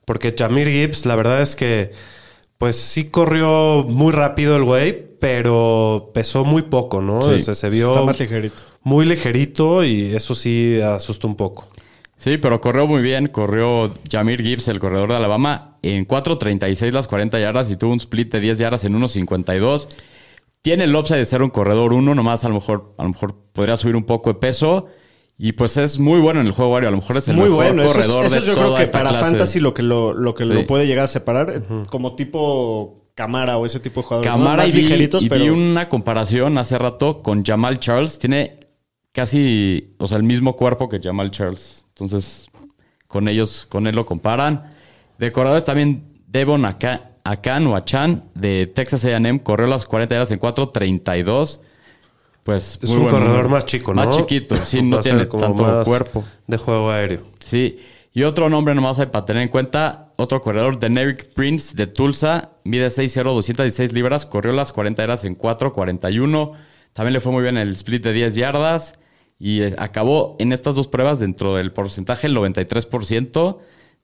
S4: Porque Jamir Gibbs, la verdad es que, pues sí corrió muy rápido el güey, pero pesó muy poco, ¿no?
S3: Sí.
S4: Se, se vio
S2: Está más ligerito.
S4: muy ligerito y eso sí asustó un poco.
S3: Sí, pero corrió muy bien. Corrió Jamir Gibbs, el corredor de Alabama, en 4.36 las 40 yardas y tuvo un split de 10 yardas en 1.52. Tiene el upside de ser un corredor 1, nomás a lo mejor, a lo mejor podría subir un poco de peso. Y pues es muy bueno en el juego aéreo. A lo mejor es el
S2: Muy
S3: mejor
S2: bueno. Eso, es-
S3: corredor
S2: eso
S3: de
S2: yo
S3: toda
S2: creo que
S3: esta
S2: para
S3: clase.
S2: Fantasy lo que lo, lo que
S3: Sí.
S2: lo puede llegar a separar, eh, como tipo Camara o ese tipo de jugadores. Más
S3: y
S2: ligeritos,
S3: y
S2: pero
S3: vi una comparación hace rato con Jamal Charles. Tiene casi, o sea, el mismo cuerpo que Jamal Charles. Entonces, con ellos, con él lo comparan. De corredores también Devon Aka- Akan o Achan de Texas A&M corrió las 40 yardas en 4.32. Pues
S4: Es un corredor más chico, ¿no?
S3: Más chiquito, sí, (laughs) no tiene tanto
S4: más
S3: cuerpo.
S4: De juego aéreo.
S3: Sí. Y otro nombre nomás hay para tener en cuenta. Otro corredor, Deneric Prince de Tulsa. Mide 6'0", 216 libras. Corrió las 40 yardas en 4'41". También le fue muy bien el split de 10 yardas. Y eh, acabó en estas dos pruebas dentro del porcentaje, el 93%.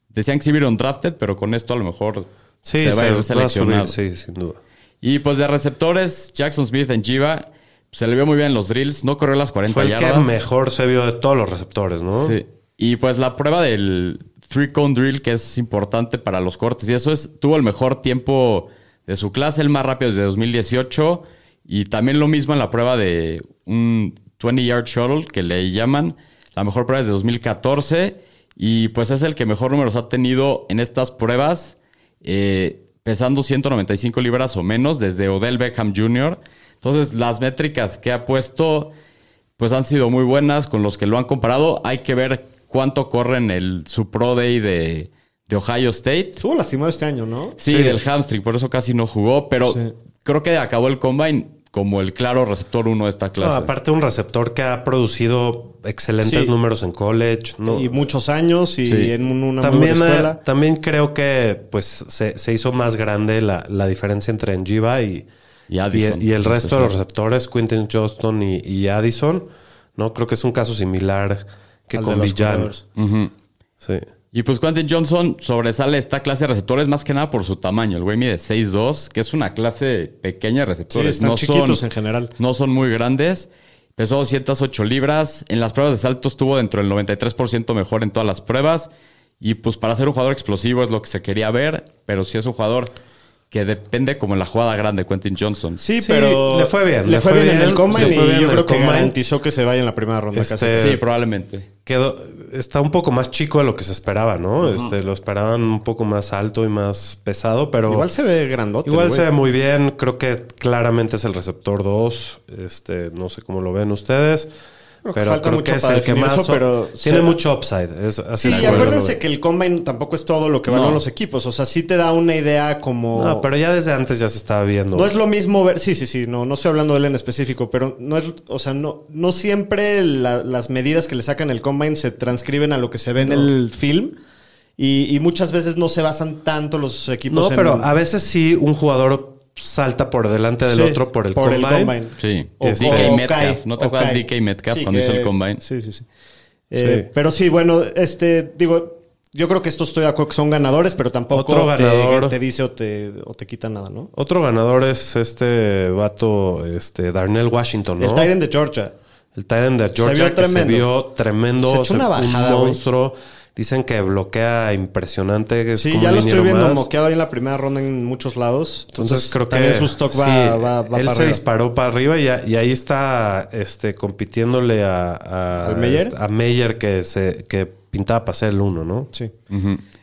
S3: Decían que sí vieron drafted, pero con esto a lo mejor
S4: Sí,
S3: se va a ir
S4: va a
S3: seleccionado.
S4: subir, sí, sin duda.
S3: Y pues de receptores, Jackson Smith en Jiva. Se le vio muy bien en los drills. No corrió las 40
S4: Fue el
S3: yardas.
S4: que mejor se vio de todos los receptores, ¿no?
S3: Sí. Y pues la prueba del three cone drill, que es importante para los cortes, y eso es, tuvo el mejor tiempo de su clase, el más rápido desde 2018. Y también lo mismo en la prueba de un 20 yard shuttle, que le llaman la mejor prueba desde 2014. Y pues es el que mejor números ha tenido en estas pruebas, eh, pesando 195 libras o menos desde Odell Beckham Jr. Entonces, las métricas que ha puesto pues han sido muy buenas con los que lo han comparado. Hay que ver cuánto corre en el su Pro Day de, de Ohio State.
S2: estuvo lastimado este año, ¿no?
S3: Sí,
S4: Sí.
S3: del hamstring, por eso casi no jugó, pero
S2: Sí.
S3: creo que acabó el combine como el claro receptor uno de esta
S4: No,
S3: clase.
S4: aparte un receptor que ha producido excelentes
S2: Sí.
S4: números en college. ¿no?
S2: Y muchos años y
S3: Sí.
S2: en un- una muy
S4: también,
S2: buena
S4: eh,
S2: escuela.
S4: también creo que pues se, se hizo más grande la, la diferencia entre Njiva y,
S3: Y Addison,
S4: y, y el resto de los receptores, Quinton Johnston y, y Addison. ¿no? Creo que es un caso similar que
S2: Al
S4: con Villan. Sí.
S3: Y pues Quentin Johnson sobresale esta clase de receptores más que nada por su tamaño. El güey mide 6'2", que es una clase pequeña de
S2: Sí,
S3: receptores.
S2: están
S3: no
S2: chiquitos
S3: son,
S2: en general.
S3: No son muy grandes. Pesó 208 libras. En las pruebas de salto estuvo dentro del 93% mejor en todas las pruebas. Y pues para ser un jugador explosivo es lo que se quería ver. Pero sí es un jugador que depende como en la jugada grande, Quentin Johnson.
S2: Sí,
S4: Sí,
S2: pero
S4: le fue bien,
S2: Le,
S4: le
S2: fue bien, en el combine y
S4: bien
S2: yo creo que garantizó que se vaya en la primera ronda
S4: Este,
S2: casi.
S3: Sí, probablemente.
S4: Quedó, está un poco más chico de lo que se esperaba, ¿no? Este, lo esperaban un poco más alto y más pesado, pero
S2: Igual se ve grandote.
S4: Igual se ve muy bien. Creo que claramente es el receptor 2. Este, no sé cómo lo ven ustedes.
S2: Creo que
S4: pero
S2: falta
S4: creo
S2: mucho
S4: que es
S2: para
S4: el que más
S2: eso, pero
S4: tiene mucho upside. Es, así
S2: Sí, y acuérdense que el combine tampoco es todo lo que van
S3: No.
S2: los equipos. O sea, sí te da una idea como.
S4: No, pero ya desde antes ya se estaba viendo.
S2: No es lo mismo ver, sí, sí, sí, no, no estoy hablando de él en específico, pero no es, o sea, no, no siempre la- las medidas que le sacan el combine se transcriben a lo que se ve en el film y, y muchas veces no se basan tanto los equipos
S4: no,
S2: en-
S4: pero a veces sí un jugador salta por delante del
S2: Sí,
S4: otro por el combine.
S3: Sí.
S2: O-
S3: DK
S2: o
S3: Metcalf. ¿No te acuerdas de DK Metcalf
S2: Sí,
S3: cuando hizo
S2: que-
S3: el combine?
S2: Sí, sí, sí. Eh,
S4: Sí.
S2: Pero sí, bueno, este, digo, yo creo que esto estoy de acuerdo que son ganadores, pero tampoco
S4: Otro
S2: te-
S4: ganador.
S2: te, dice o te, o te quita nada, ¿no?
S4: Otro ganador es este vato, este Darnell Washington, ¿no?
S2: El Tyrant de Georgia.
S4: El Titan de Georgia
S2: vio
S4: que se
S2: tremendo.
S4: vio tremendo,
S2: Se echó una
S4: o sea,
S2: bajada,
S4: un monstruo. Dicen que bloquea impresionante. es
S2: Sí,
S4: como
S2: ya lo estoy viendo
S4: más.
S2: moqueado ahí en la primera ronda en muchos lados.
S4: Entonces, creo que
S2: también su stock va,
S4: sí,
S2: va, va
S4: él
S2: para
S4: se
S2: arriba.
S4: disparó para arriba y, a- y ahí está este, compitiéndole a, a,
S2: ¿Al Meyer?
S4: este, a Meyer que, se, que pintaba para ser el uno, ¿no?
S2: Sí.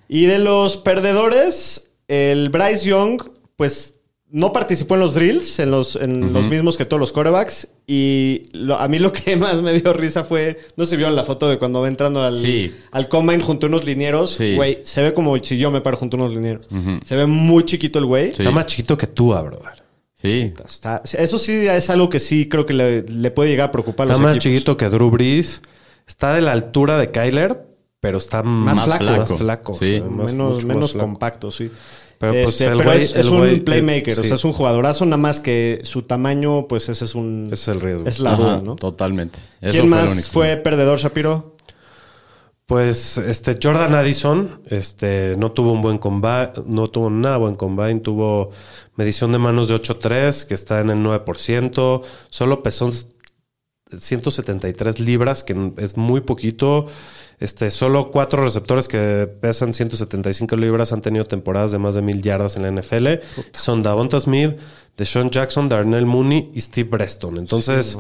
S2: Y de los perdedores, el Bryce Young, pues no participó en los drills, en los, en los mismos que todos los corebacks. Y lo- a mí lo que (laughs) más me dio risa fue, no se vio en la foto de cuando va entrando al,
S3: Sí.
S2: al combine junto a unos linieros.
S3: Sí.
S2: Güey, se ve como si yo me paro junto a unos linieros. Se ve muy chiquito el güey.
S3: Sí.
S4: Está más chiquito que tú, brother.
S3: Sí.
S2: Está- eso sí es algo que sí creo que le, le puede llegar a preocupar a
S4: Está
S2: los
S4: más
S2: equipos.
S4: chiquito que Drew Brees. Está de la altura de Kyler, pero está
S2: Más
S4: más,
S2: flaco.
S4: flaco. Más flaco.
S3: Sí.
S4: o sea, más-
S2: menos
S4: más
S2: compacto, sí.
S4: Pero, pues,
S2: Este,
S4: el
S2: pero
S4: güey-
S2: es,
S4: el
S2: un
S4: güey, eh,
S2: playmaker, o
S4: sí.
S2: sea, es un jugadorazo, nada más que su tamaño, pues ese es un...
S4: Es el riesgo.
S2: Es la
S3: Ajá,
S2: duda, ¿no?
S3: Totalmente. Eso
S2: ¿Quién
S3: fue lo
S2: más
S3: único.
S2: fue perdedor, Shapiro?
S4: Pues este Jordan Addison este, no tuvo un buen combine, no tuvo nada buen combine, tuvo medición de manos de 8.3, que está en el 9%, solo pesó 173 libras, que es muy poquito. Este, solo cuatro receptores que pesan 175 libras han tenido temporadas de más de mil yardas en la NFL. Son Davonta Smith, Deshaun Jackson, Darnell Mooney y Steve Preston. Entonces,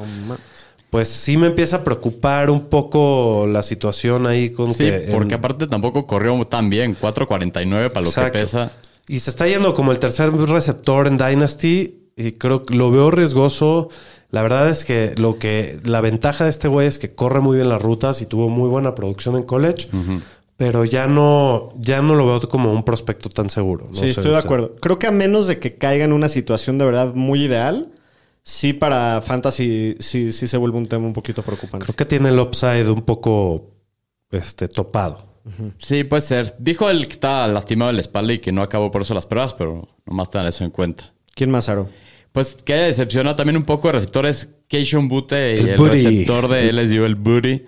S4: pues sí me empieza a preocupar un poco la situación ahí con
S3: Sí,
S4: que... en-
S3: porque aparte tampoco corrió tan bien. 4.49 para lo
S4: Exacto.
S3: que pesa.
S4: Y se está yendo como el tercer receptor en Dynasty y creo que lo veo riesgoso. La verdad es que lo que la ventaja de este güey es que corre muy bien las rutas y tuvo muy buena producción en college, pero ya no ya no lo veo como un prospecto tan seguro. No
S2: sí,
S4: sé
S2: estoy de
S4: usted.
S2: acuerdo. Creo que a menos de que caiga en una situación de verdad muy ideal, sí para Fantasy sí, sí se vuelve un tema un poquito preocupante.
S4: Creo que tiene el upside un poco este topado.
S3: Sí, puede ser. Dijo el que estaba lastimado en la espalda y que no acabó por eso las pruebas, pero nomás tengan eso en cuenta.
S2: ¿Quién más, Aro?
S3: Pues que decepcionó también un poco de receptores Keishon Butte y
S4: El
S3: receptor de LSU, el Booty.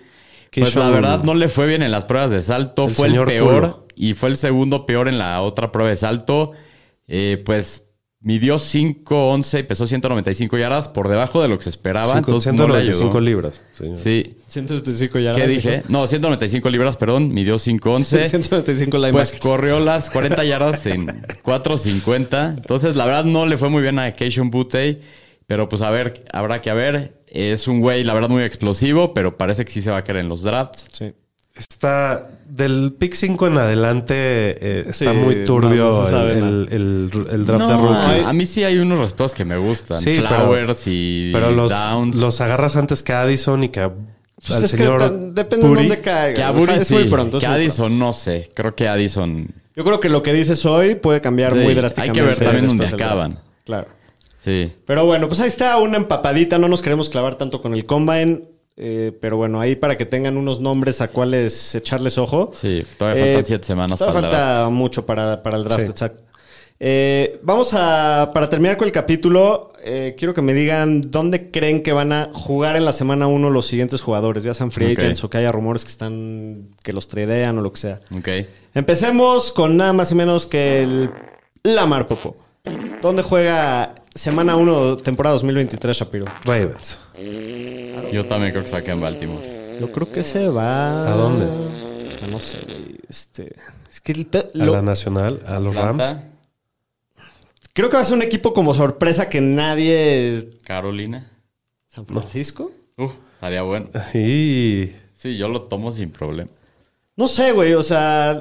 S3: Pues la verdad no le fue bien en las pruebas de salto.
S4: El
S3: fue el peor
S4: culo.
S3: y fue el segundo peor en la otra prueba de salto. Eh, pues midió 5'11 y pesó 195 yardas por debajo de lo que se esperaba.
S4: Cinco-
S3: entonces no le
S4: 195
S3: ayudó.
S4: libras. señor.
S3: Sí.
S2: 175 ya.
S3: ¿Qué dije? No, 195 libras, perdón. Midió 5'11.
S2: 175 (laughs)
S3: Pues corrió las 40 yardas en 4.50. Entonces, la verdad, no le fue muy bien a Keishon Butte. Pero pues a ver, habrá que ver. Es un güey, la verdad, muy explosivo, pero parece que sí se va a caer en los drafts.
S2: Sí.
S4: Está del pick 5 en adelante eh, está
S2: Sí,
S4: muy turbio
S2: no, no se sabe
S4: el, el- el- el draft de
S3: No,
S4: rookies.
S3: a, a mí sí hay unos receptores que me gustan.
S4: Sí, pero-
S3: Flowers y
S4: Pero los,
S3: Downs.
S4: los agarras antes que Addison y que
S2: Pues
S4: al
S2: que
S4: señor.
S2: de- depende
S4: Puri.
S2: de dónde caiga.
S3: que a
S2: O sea,
S3: Buri
S2: es
S3: sí.
S2: muy pronto. es
S3: que
S2: muy
S3: Addison, no sé. Creo que Addison...
S2: Yo creo que lo que dices hoy puede cambiar
S3: Sí,
S2: muy
S3: hay que
S2: drásticamente.
S3: ver también dónde acaban.
S2: Claro.
S3: Sí.
S2: Pero bueno, pues ahí está una empapadita. No nos queremos clavar tanto con el Combine. Eh, pero bueno, ahí para que tengan unos nombres a cuales echarles ojo.
S3: Sí, todavía
S2: Eh,
S3: faltan siete semanas
S2: Todavía
S3: para el
S2: falta
S3: draft.
S2: mucho para, para el draft,
S4: Sí.
S2: exacto. Eh, vamos a, para terminar con el capítulo, eh, quiero que me digan dónde creen que van a jugar en la semana 1 los siguientes jugadores, ya sean free
S3: Ok.
S2: agents o que haya rumores que están, que los tradean o lo que sea.
S3: Ok.
S2: Empecemos con nada más y menos que el Lamar Popo. ¿Dónde juega semana 1, temporada 2023, Shapiro?
S4: Ravens.
S3: Yo también creo que se va a quedar en Baltimore.
S2: Yo creo que se va.
S4: ¿A dónde?
S2: Ah, No sé, güey. Este. Es que el pe-
S4: A
S2: lo-
S4: la Nacional, a los Rams.
S2: Creo que va a ser un equipo como sorpresa que nadie.
S3: Carolina.
S2: ¿San Francisco?
S3: Uf, estaría bueno.
S4: Y
S3: Sí, yo lo tomo sin problema.
S2: No sé, güey. O sea.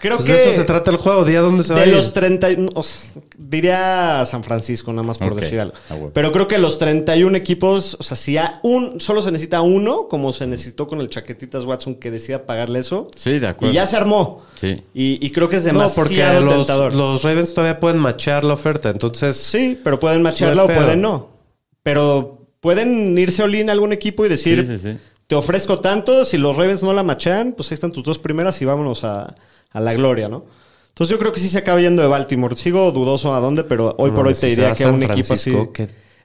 S2: Creo
S4: pues
S2: que.
S4: de eso se trata el juego. Día dónde se va a
S2: de
S4: ir.
S2: los 30. y- o sea, diría San Francisco, nada más por
S3: Ok,
S2: decir algo.
S3: a huevo.
S2: Pero creo que los 31 equipos. O sea, si a un. Solo se necesita uno, como se necesitó con el Chaquetitas Watson, que decida pagarle eso.
S3: Sí, de acuerdo.
S2: Y ya se armó.
S3: Sí.
S2: Y, y creo que es
S4: No,
S2: demasiado
S4: porque los,
S2: tentador.
S4: los Ravens todavía pueden machear la oferta. Entonces,
S2: Sí, pero pueden macharla
S4: No
S2: o pueden no. Pero pueden irse in a algún equipo y decir,
S3: Sí, sí, sí.
S2: te ofrezco tanto, si los Ravens no la machean, pues ahí están tus dos primeras y vámonos a, a la gloria, ¿no? Entonces yo creo que sí se acaba yendo de Baltimore. Sigo dudoso a dónde, pero hoy
S4: no
S2: por hoy te diría
S4: a
S2: que
S4: San
S2: un equipo así...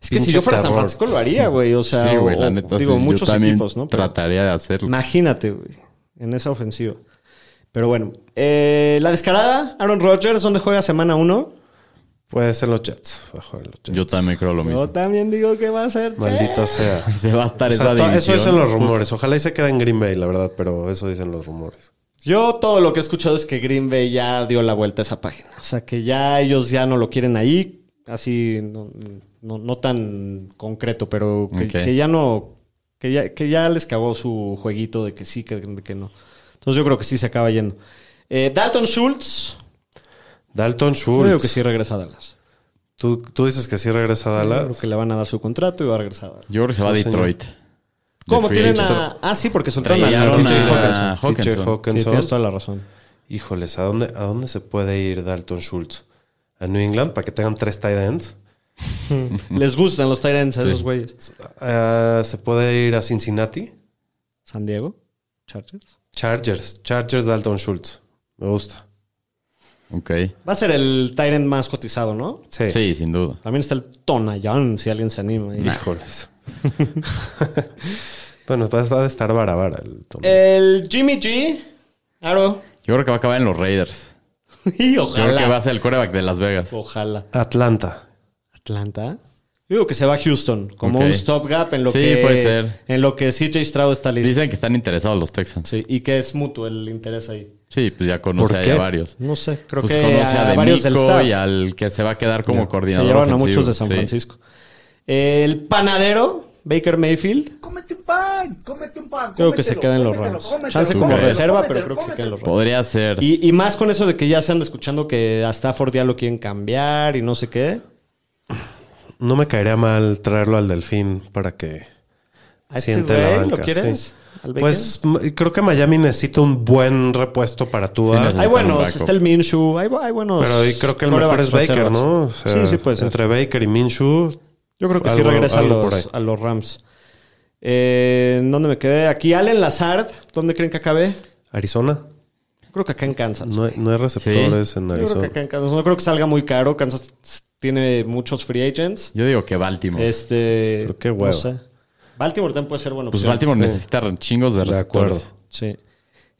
S2: Es que si yo fuera San. Francisco lo haría, güey. O sea,
S3: sí, güey, la
S2: o-
S3: neta.
S2: digo,
S3: sí. Yo
S2: muchos equipos, ¿no? Pero
S3: Trataría de hacerlo.
S2: imagínate, güey, en esa ofensiva. Pero bueno, eh, la descarada, Aaron Rodgers, ¿dónde juega semana 1?
S4: puede ser los Jets. A los.
S3: Yo también creo lo
S2: Yo
S3: mismo.
S2: también digo que va a ser...
S4: Maldito sea. (laughs)
S3: Se va a estar
S4: O sea,
S3: esa
S4: eso dicen los rumores. Ojalá y se quede en Green Bay, la verdad, pero eso dicen los rumores.
S2: Yo todo lo que he escuchado es que Green Bay ya dio la vuelta a esa página. O sea, que ya ellos ya no lo quieren ahí, así no, no- no tan concreto, pero que, ya no, que ya, que ya les cagó su jueguito de que sí, que, de que no. Entonces yo creo que sí se acaba yendo. Eh, Dalton Schultz,
S4: Dalton
S2: yo
S4: Schultz.
S2: digo que sí regresa a Dallas.
S4: ¿Tú, tú dices que sí regresa a
S2: Creo
S4: Dallas.
S2: que le van a dar su contrato y va a regresar a Dallas.
S3: Yo creo que se va a
S4: señor.
S2: ¿Cómo tienen
S3: agent.
S2: a...? Ah, sí, porque soltaron a, TJ
S3: a
S2: Hawkinson.
S3: Hawkinson.
S4: TJ
S2: Sí, tienes toda la razón.
S4: Híjoles, ¿a dónde, ¿a dónde se puede ir Dalton Schultz? ¿A New England para que tengan tres tight ends? (laughs)
S2: Les gustan los Tyrants a esos güeyes.
S4: Ah, ¿Se puede ir a Cincinnati?
S2: San Diego, Chargers.
S4: Chargers. Chargers Dalton Schultz. Me gusta.
S3: Ok.
S2: Va a ser el Tyrant más cotizado, ¿no?
S4: Sí.
S3: Sí, sin duda.
S2: También está el Tonayan, si alguien se anima.
S4: Híjoles. (laughs) bueno, va a estar barabara el Tom.
S2: El Jimmy G. Claro.
S3: Yo creo que va a acabar en los Raiders. (laughs)
S2: Y
S3: Yo creo que va
S2: ojalá.
S3: a ser el quarterback de Las Vegas.
S2: Ojalá.
S4: Atlanta.
S2: Atlanta. Yo digo que se va a Houston como
S3: Ok.
S2: un stopgap en lo
S3: Sí,
S2: que
S3: puede ser.
S2: en lo que CJ Stroud está listo.
S3: Dicen que están interesados los Texans. Sí,
S2: Sí, y que es mutuo el interés ahí.
S3: pues ya conoce a varios.
S2: No sé, creo
S3: pues
S2: que
S3: conoce a,
S2: a, varios del staff
S3: y al que se va a quedar como
S2: se
S3: coordinador
S2: llevaron a
S3: ofensivo.
S2: muchos de San
S3: Sí.
S2: El panadero Baker Mayfield,
S6: Cómete un pan, cómete un pan.
S2: creo que se queda en los Rams. Chance como
S3: cómetelo,
S2: reserva, pero creo que se queda en los Rams.
S3: Podría ser.
S2: Y, y más con eso de que ya se anda escuchando que a Stafford ya lo quieren cambiar y no sé qué.
S4: No me caería mal traerlo al Delfín para que
S2: ¿A este
S4: siente la banca.
S2: lo quieres?
S4: sí. Pues creo que Miami necesita un buen repuesto para
S3: Sí,
S4: Tua.
S3: necesita-
S2: hay buenos, está el Minshew, hay, hay buenos.
S4: pero y creo que el mejor es Baker,
S2: reservas.
S4: ¿no? O sea,
S2: sí, sí puede ser.
S4: Entre Baker y Minshew.
S2: Yo creo que sí regresa a los,
S4: ahí.
S2: a los Rams. Eh, ¿en ¿Dónde me quedé? Aquí Allen Lazard. ¿Dónde creen que acabe?
S4: Arizona.
S2: Creo que acá en Kansas.
S4: No hay, no hay receptores en
S2: Yo creo que
S4: Arizona.
S2: acá en Kansas. No creo que salga muy caro. Kansas tiene muchos free agents.
S3: Yo digo que Baltimore.
S2: Este.
S4: Pero qué
S2: no sé. Baltimore también puede ser bueno.
S3: pues Baltimore necesita chingos de
S4: De
S3: receptores.
S4: acuerdo.
S2: Sí.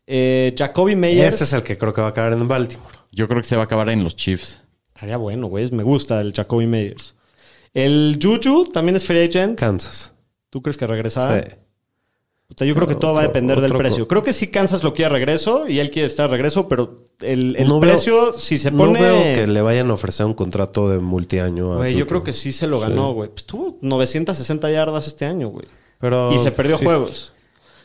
S2: Eh, Jacoby Meyers.
S4: Ese es el que creo que va a acabar en Baltimore.
S3: Yo creo que se va a acabar en los Chiefs.
S2: Estaría bueno, güey. Me gusta el Jacoby Meyers. El Juju también es free agent.
S4: Kansas.
S2: ¿Tú crees que regresará?
S4: Sí.
S2: Puta, yo creo que todo va a depender del precio. Creo que sí Kansas lo quiere a regreso y él quiere estar a regreso, pero el, el
S4: No veo-
S2: precio, si se
S4: No
S2: pone...
S4: veo que le vayan a ofrecer un contrato de multiaño a
S2: Güey, yo creo que sí se lo ganó, güey. Pues tuvo 960 yardas este año, güey.
S4: Pero
S2: Y se perdió
S4: sí.
S2: juegos.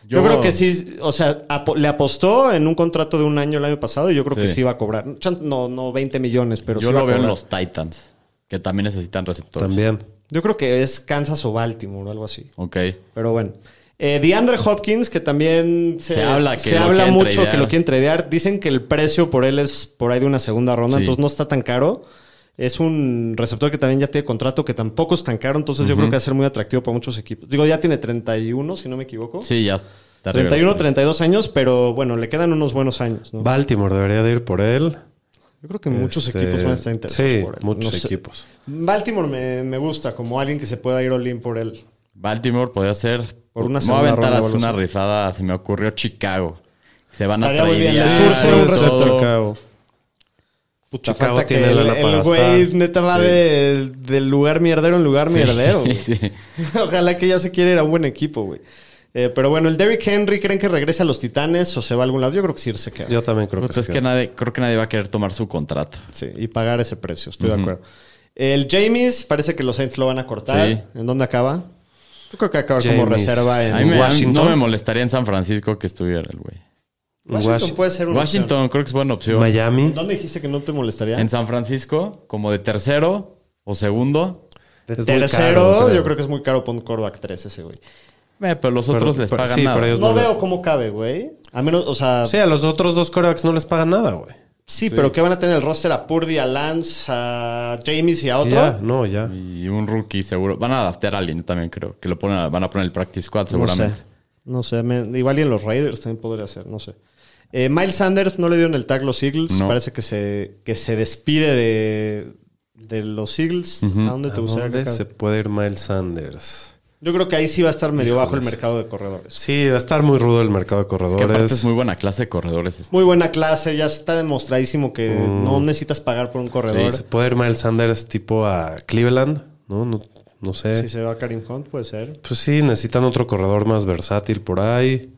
S2: Yo,
S3: Yo-
S2: creo que sí, o sea, le apostó en un contrato de un año el año pasado y yo creo que
S3: Sí.
S2: sí va a cobrar. No, no 20 millones, pero
S3: Yo
S2: sí va
S3: lo veo en los Titans, que también necesitan receptores.
S4: También.
S2: Yo creo que es Kansas o Baltimore o algo así.
S3: Ok.
S2: Pero bueno. Eh, DeAndre Hopkins, que también se,
S3: Se habla que
S2: se habla mucho
S3: tradear.
S2: que lo quieren tradear. Dicen que el precio por él es por ahí de una segunda ronda,
S3: Sí.
S2: entonces no está tan caro. Es un receptor que también ya tiene contrato, que tampoco es tan caro, entonces yo creo que va a ser muy atractivo para muchos equipos. Digo, ya tiene 31, si no me equivoco.
S3: Sí, ya. está arriba de
S2: 31,
S3: los-
S2: 32 años, pero bueno, le quedan unos buenos años. ¿no?
S4: Baltimore debería de ir por él.
S2: Yo creo que muchos
S4: Este,
S2: equipos van a estar interesados
S4: Sí,
S2: por él.
S4: muchos
S2: No sé.
S4: equipos.
S2: Baltimore me, me gusta como alguien que se pueda ir all-in por él.
S3: Baltimore podría ser.
S2: Por una
S3: Me voy a
S2: segunda
S3: aventar
S2: ronda
S3: una rifada. Se me ocurrió Chicago. Se van
S2: Estaría
S3: a
S2: muy bien.
S3: traer.
S2: Le surge un receptor.
S4: Chicago.
S2: Puta,
S4: Chicago
S2: falta
S4: tiene
S2: que el, el güey neta va
S4: Sí.
S2: de- del lugar mierdero en lugar mierdero. (laughs)
S3: Sí. (laughs)
S2: Ojalá que ya se quiera ir a un buen equipo, güey. Eh, pero bueno, el Derrick Henry, ¿creen que regrese a los Titanes o se va a algún lado? Yo creo que sí se queda.
S4: Yo también creo que,
S3: Puta,
S4: se
S3: es que
S4: queda.
S3: nadie, creo que nadie va a querer tomar su contrato.
S2: Sí, y pagar ese precio, estoy de acuerdo. El James, parece que los Saints lo van a cortar.
S3: Sí.
S2: ¿En dónde acaba? Yo creo que acaba como
S4: James.
S2: reserva en
S3: me-
S4: Washington.
S3: no me molestaría en San Francisco que estuviera el güey.
S2: Washington.
S4: Washington.
S2: puede ser una
S3: Washington creo que es buena opción.
S4: Miami.
S2: ¿Dónde dijiste que no te molestaría?
S3: En San Francisco, como de tercero o segundo.
S2: De
S4: Es muy
S2: tercero,
S4: caro,
S2: yo creo que es muy caro poner Corback 3 ese, güey.
S3: Eh, pero los
S4: Pero-
S3: otros les
S4: pero-
S3: pagan
S4: sí,
S3: nada.
S4: pero ellos
S2: No
S4: no
S2: veo cómo cabe, güey. A menos, o sea,
S4: Sí, a los otros dos corebacks no les pagan nada, güey.
S2: Sí, pero que van a tener el roster a Purdy, a Lance, a James y a otro.
S4: Ya, no, ya.
S3: Y un rookie seguro. Van a adaptar a alguien, yo también creo. Que lo ponen a- van a poner el practice squad
S2: no
S3: seguramente.
S2: sé. No sé, me- igual y en los Raiders también podría ser, no sé. Eh, Miles Sanders no le dieron el tag los Eagles.
S3: No.
S2: Parece que se, que se despide de, de los Eagles. ¿A dónde te
S4: ¿A
S2: gustaría
S4: dónde
S2: que
S4: se puede ir Miles Sanders?
S2: Yo creo que ahí sí va a estar medio bajo el mercado de corredores.
S4: Sí, va a estar muy rudo el mercado de
S3: Que aparte
S4: corredores.
S3: es muy buena clase de corredores. este.
S2: Muy buena clase, ya está demostradísimo que no necesitas pagar por un corredor.
S4: Se puede ir Miles Sanders tipo a Cleveland, ¿no? No, no sé.
S2: Si se va a Karim Hunt, puede ser.
S4: Pues sí, necesitan otro corredor más versátil por ahí.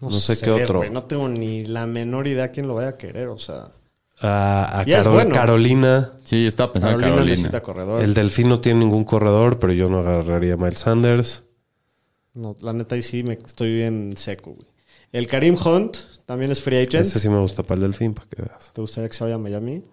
S4: No, sé, qué otro.
S2: no tengo ni la menor idea quién lo vaya a querer, o sea.
S4: A, a
S2: Y es
S4: Caro-
S2: bueno.
S4: Carolina.
S3: Sí, yo estaba pensando
S2: Carolina,
S3: en Carolina.
S2: necesita corredor.
S4: El Delfín no tiene ningún corredor, pero yo no agarraría a Miles Sanders.
S2: No, la neta ahí sí me estoy bien seco, güey. El Karim Hunt también es free agent.
S4: Ese sí me gusta para el Delfín, para que veas.
S2: ¿Te gustaría que se vaya a Miami?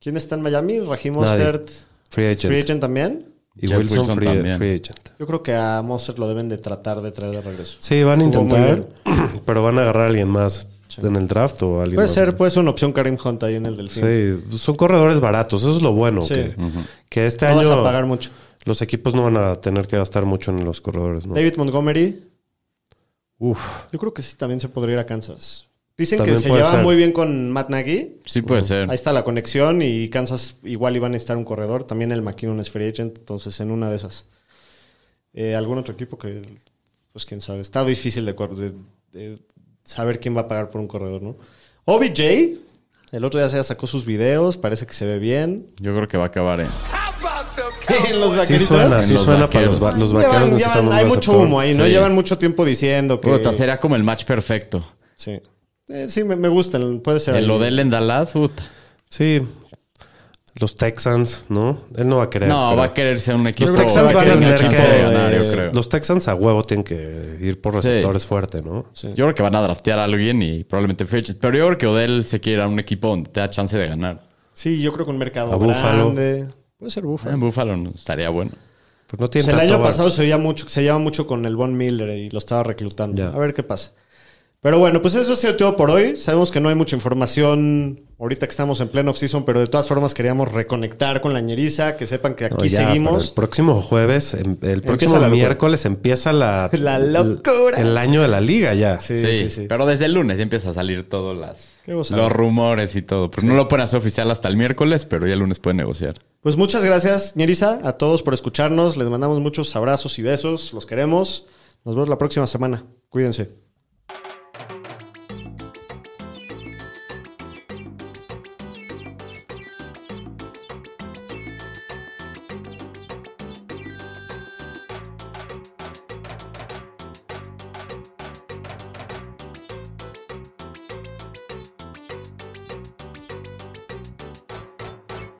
S2: ¿Quién está en Miami? Raheem. Mostert.
S4: Free agent.
S2: Free agent también.
S4: Y
S3: Jeff
S4: Wilson,
S3: Wilson
S4: free,
S3: también.
S4: free agent.
S2: Yo creo que a Mostert lo deben de tratar de traer de regreso.
S4: Sí, van a intentar, (clears throat) pero van a agarrar a alguien más en el draft o alguien
S2: Puede
S4: más.
S2: ser, puede ser una opción Karim Hunt ahí en el Delfín.
S4: Sí, son corredores baratos, eso es lo bueno.
S2: Sí.
S4: Que, que este
S2: No vas
S4: año
S2: a pagar mucho.
S4: los equipos no van a tener que gastar mucho en los corredores. ¿no?
S2: David Montgomery.
S4: Uf.
S2: Yo creo que sí también se podría ir a Kansas. Dicen
S4: También
S2: que se lleva
S4: ser.
S2: muy bien con Matt Nagy.
S3: Sí puede ser.
S2: Ahí está la conexión y Kansas igual iban a necesitar un corredor. También el McKinnon es free agent, entonces en una de esas. Eh, ¿Algún otro equipo que, pues quién sabe? Está difícil de, de- de saber quién va a pagar por un corredor, ¿no? OBJ, el otro día se sacó sus videos, parece que se ve bien.
S3: Yo creo que va a acabar en... (laughs)
S2: en los
S4: Sí suena,
S3: En
S4: sí
S3: los
S4: suena para los, va- los vaqueros.
S2: llevan- hay mucho humo ahí, ¿no?
S3: Sí.
S2: Llevan mucho tiempo diciendo que...
S3: Puta, sería como el match perfecto.
S2: Sí, Eh, sí me, me gustan, puede ser.
S3: El
S2: ahí.
S3: Odell en Dallas, puta.
S4: Sí. Los Texans, ¿no? Él no va a querer.
S3: No,
S4: pero-
S3: va a querer ser un equipo
S4: Los Texans van a tener
S3: chance
S4: que.
S3: de ganar, yo
S2: eh,
S3: creo.
S4: Los Texans a huevo tienen que ir por receptores fuerte, ¿no?
S2: Sí.
S3: Yo creo que van a draftear a alguien y probablemente agent. Pero yo creo que Odell se quiere ir a un equipo donde te da chance de ganar.
S2: Sí, yo creo que un mercado
S4: A Buffalo.
S2: Puede ser Buffalo.
S3: En Buffalo no, estaría bueno.
S4: Pues no tiene
S2: el año pasado se veía mucho, se llevaba mucho con el Von Miller y lo estaba reclutando. A ver qué pasa. Pero bueno, pues eso ha sido todo por hoy. Sabemos que no hay mucha información ahorita que estamos en pleno off-season, pero de todas formas queríamos reconectar con la ñeriza, que sepan que aquí
S4: No, ya, pero
S2: seguimos.
S4: El próximo jueves, em- el próximo miércoles empieza la,
S2: La locura.
S4: El, año de la liga ya.
S2: Sí,
S3: Sí,
S2: sí, sí.
S3: Pero desde el lunes ya empieza a salir todos las, los rumores y todo. Pero no lo pueden hacer oficial hasta el miércoles, pero ya el lunes pueden negociar.
S2: Pues muchas gracias, ñeriza, a todos por escucharnos. Les mandamos muchos abrazos y besos. Los queremos. Nos vemos la próxima semana. Cuídense.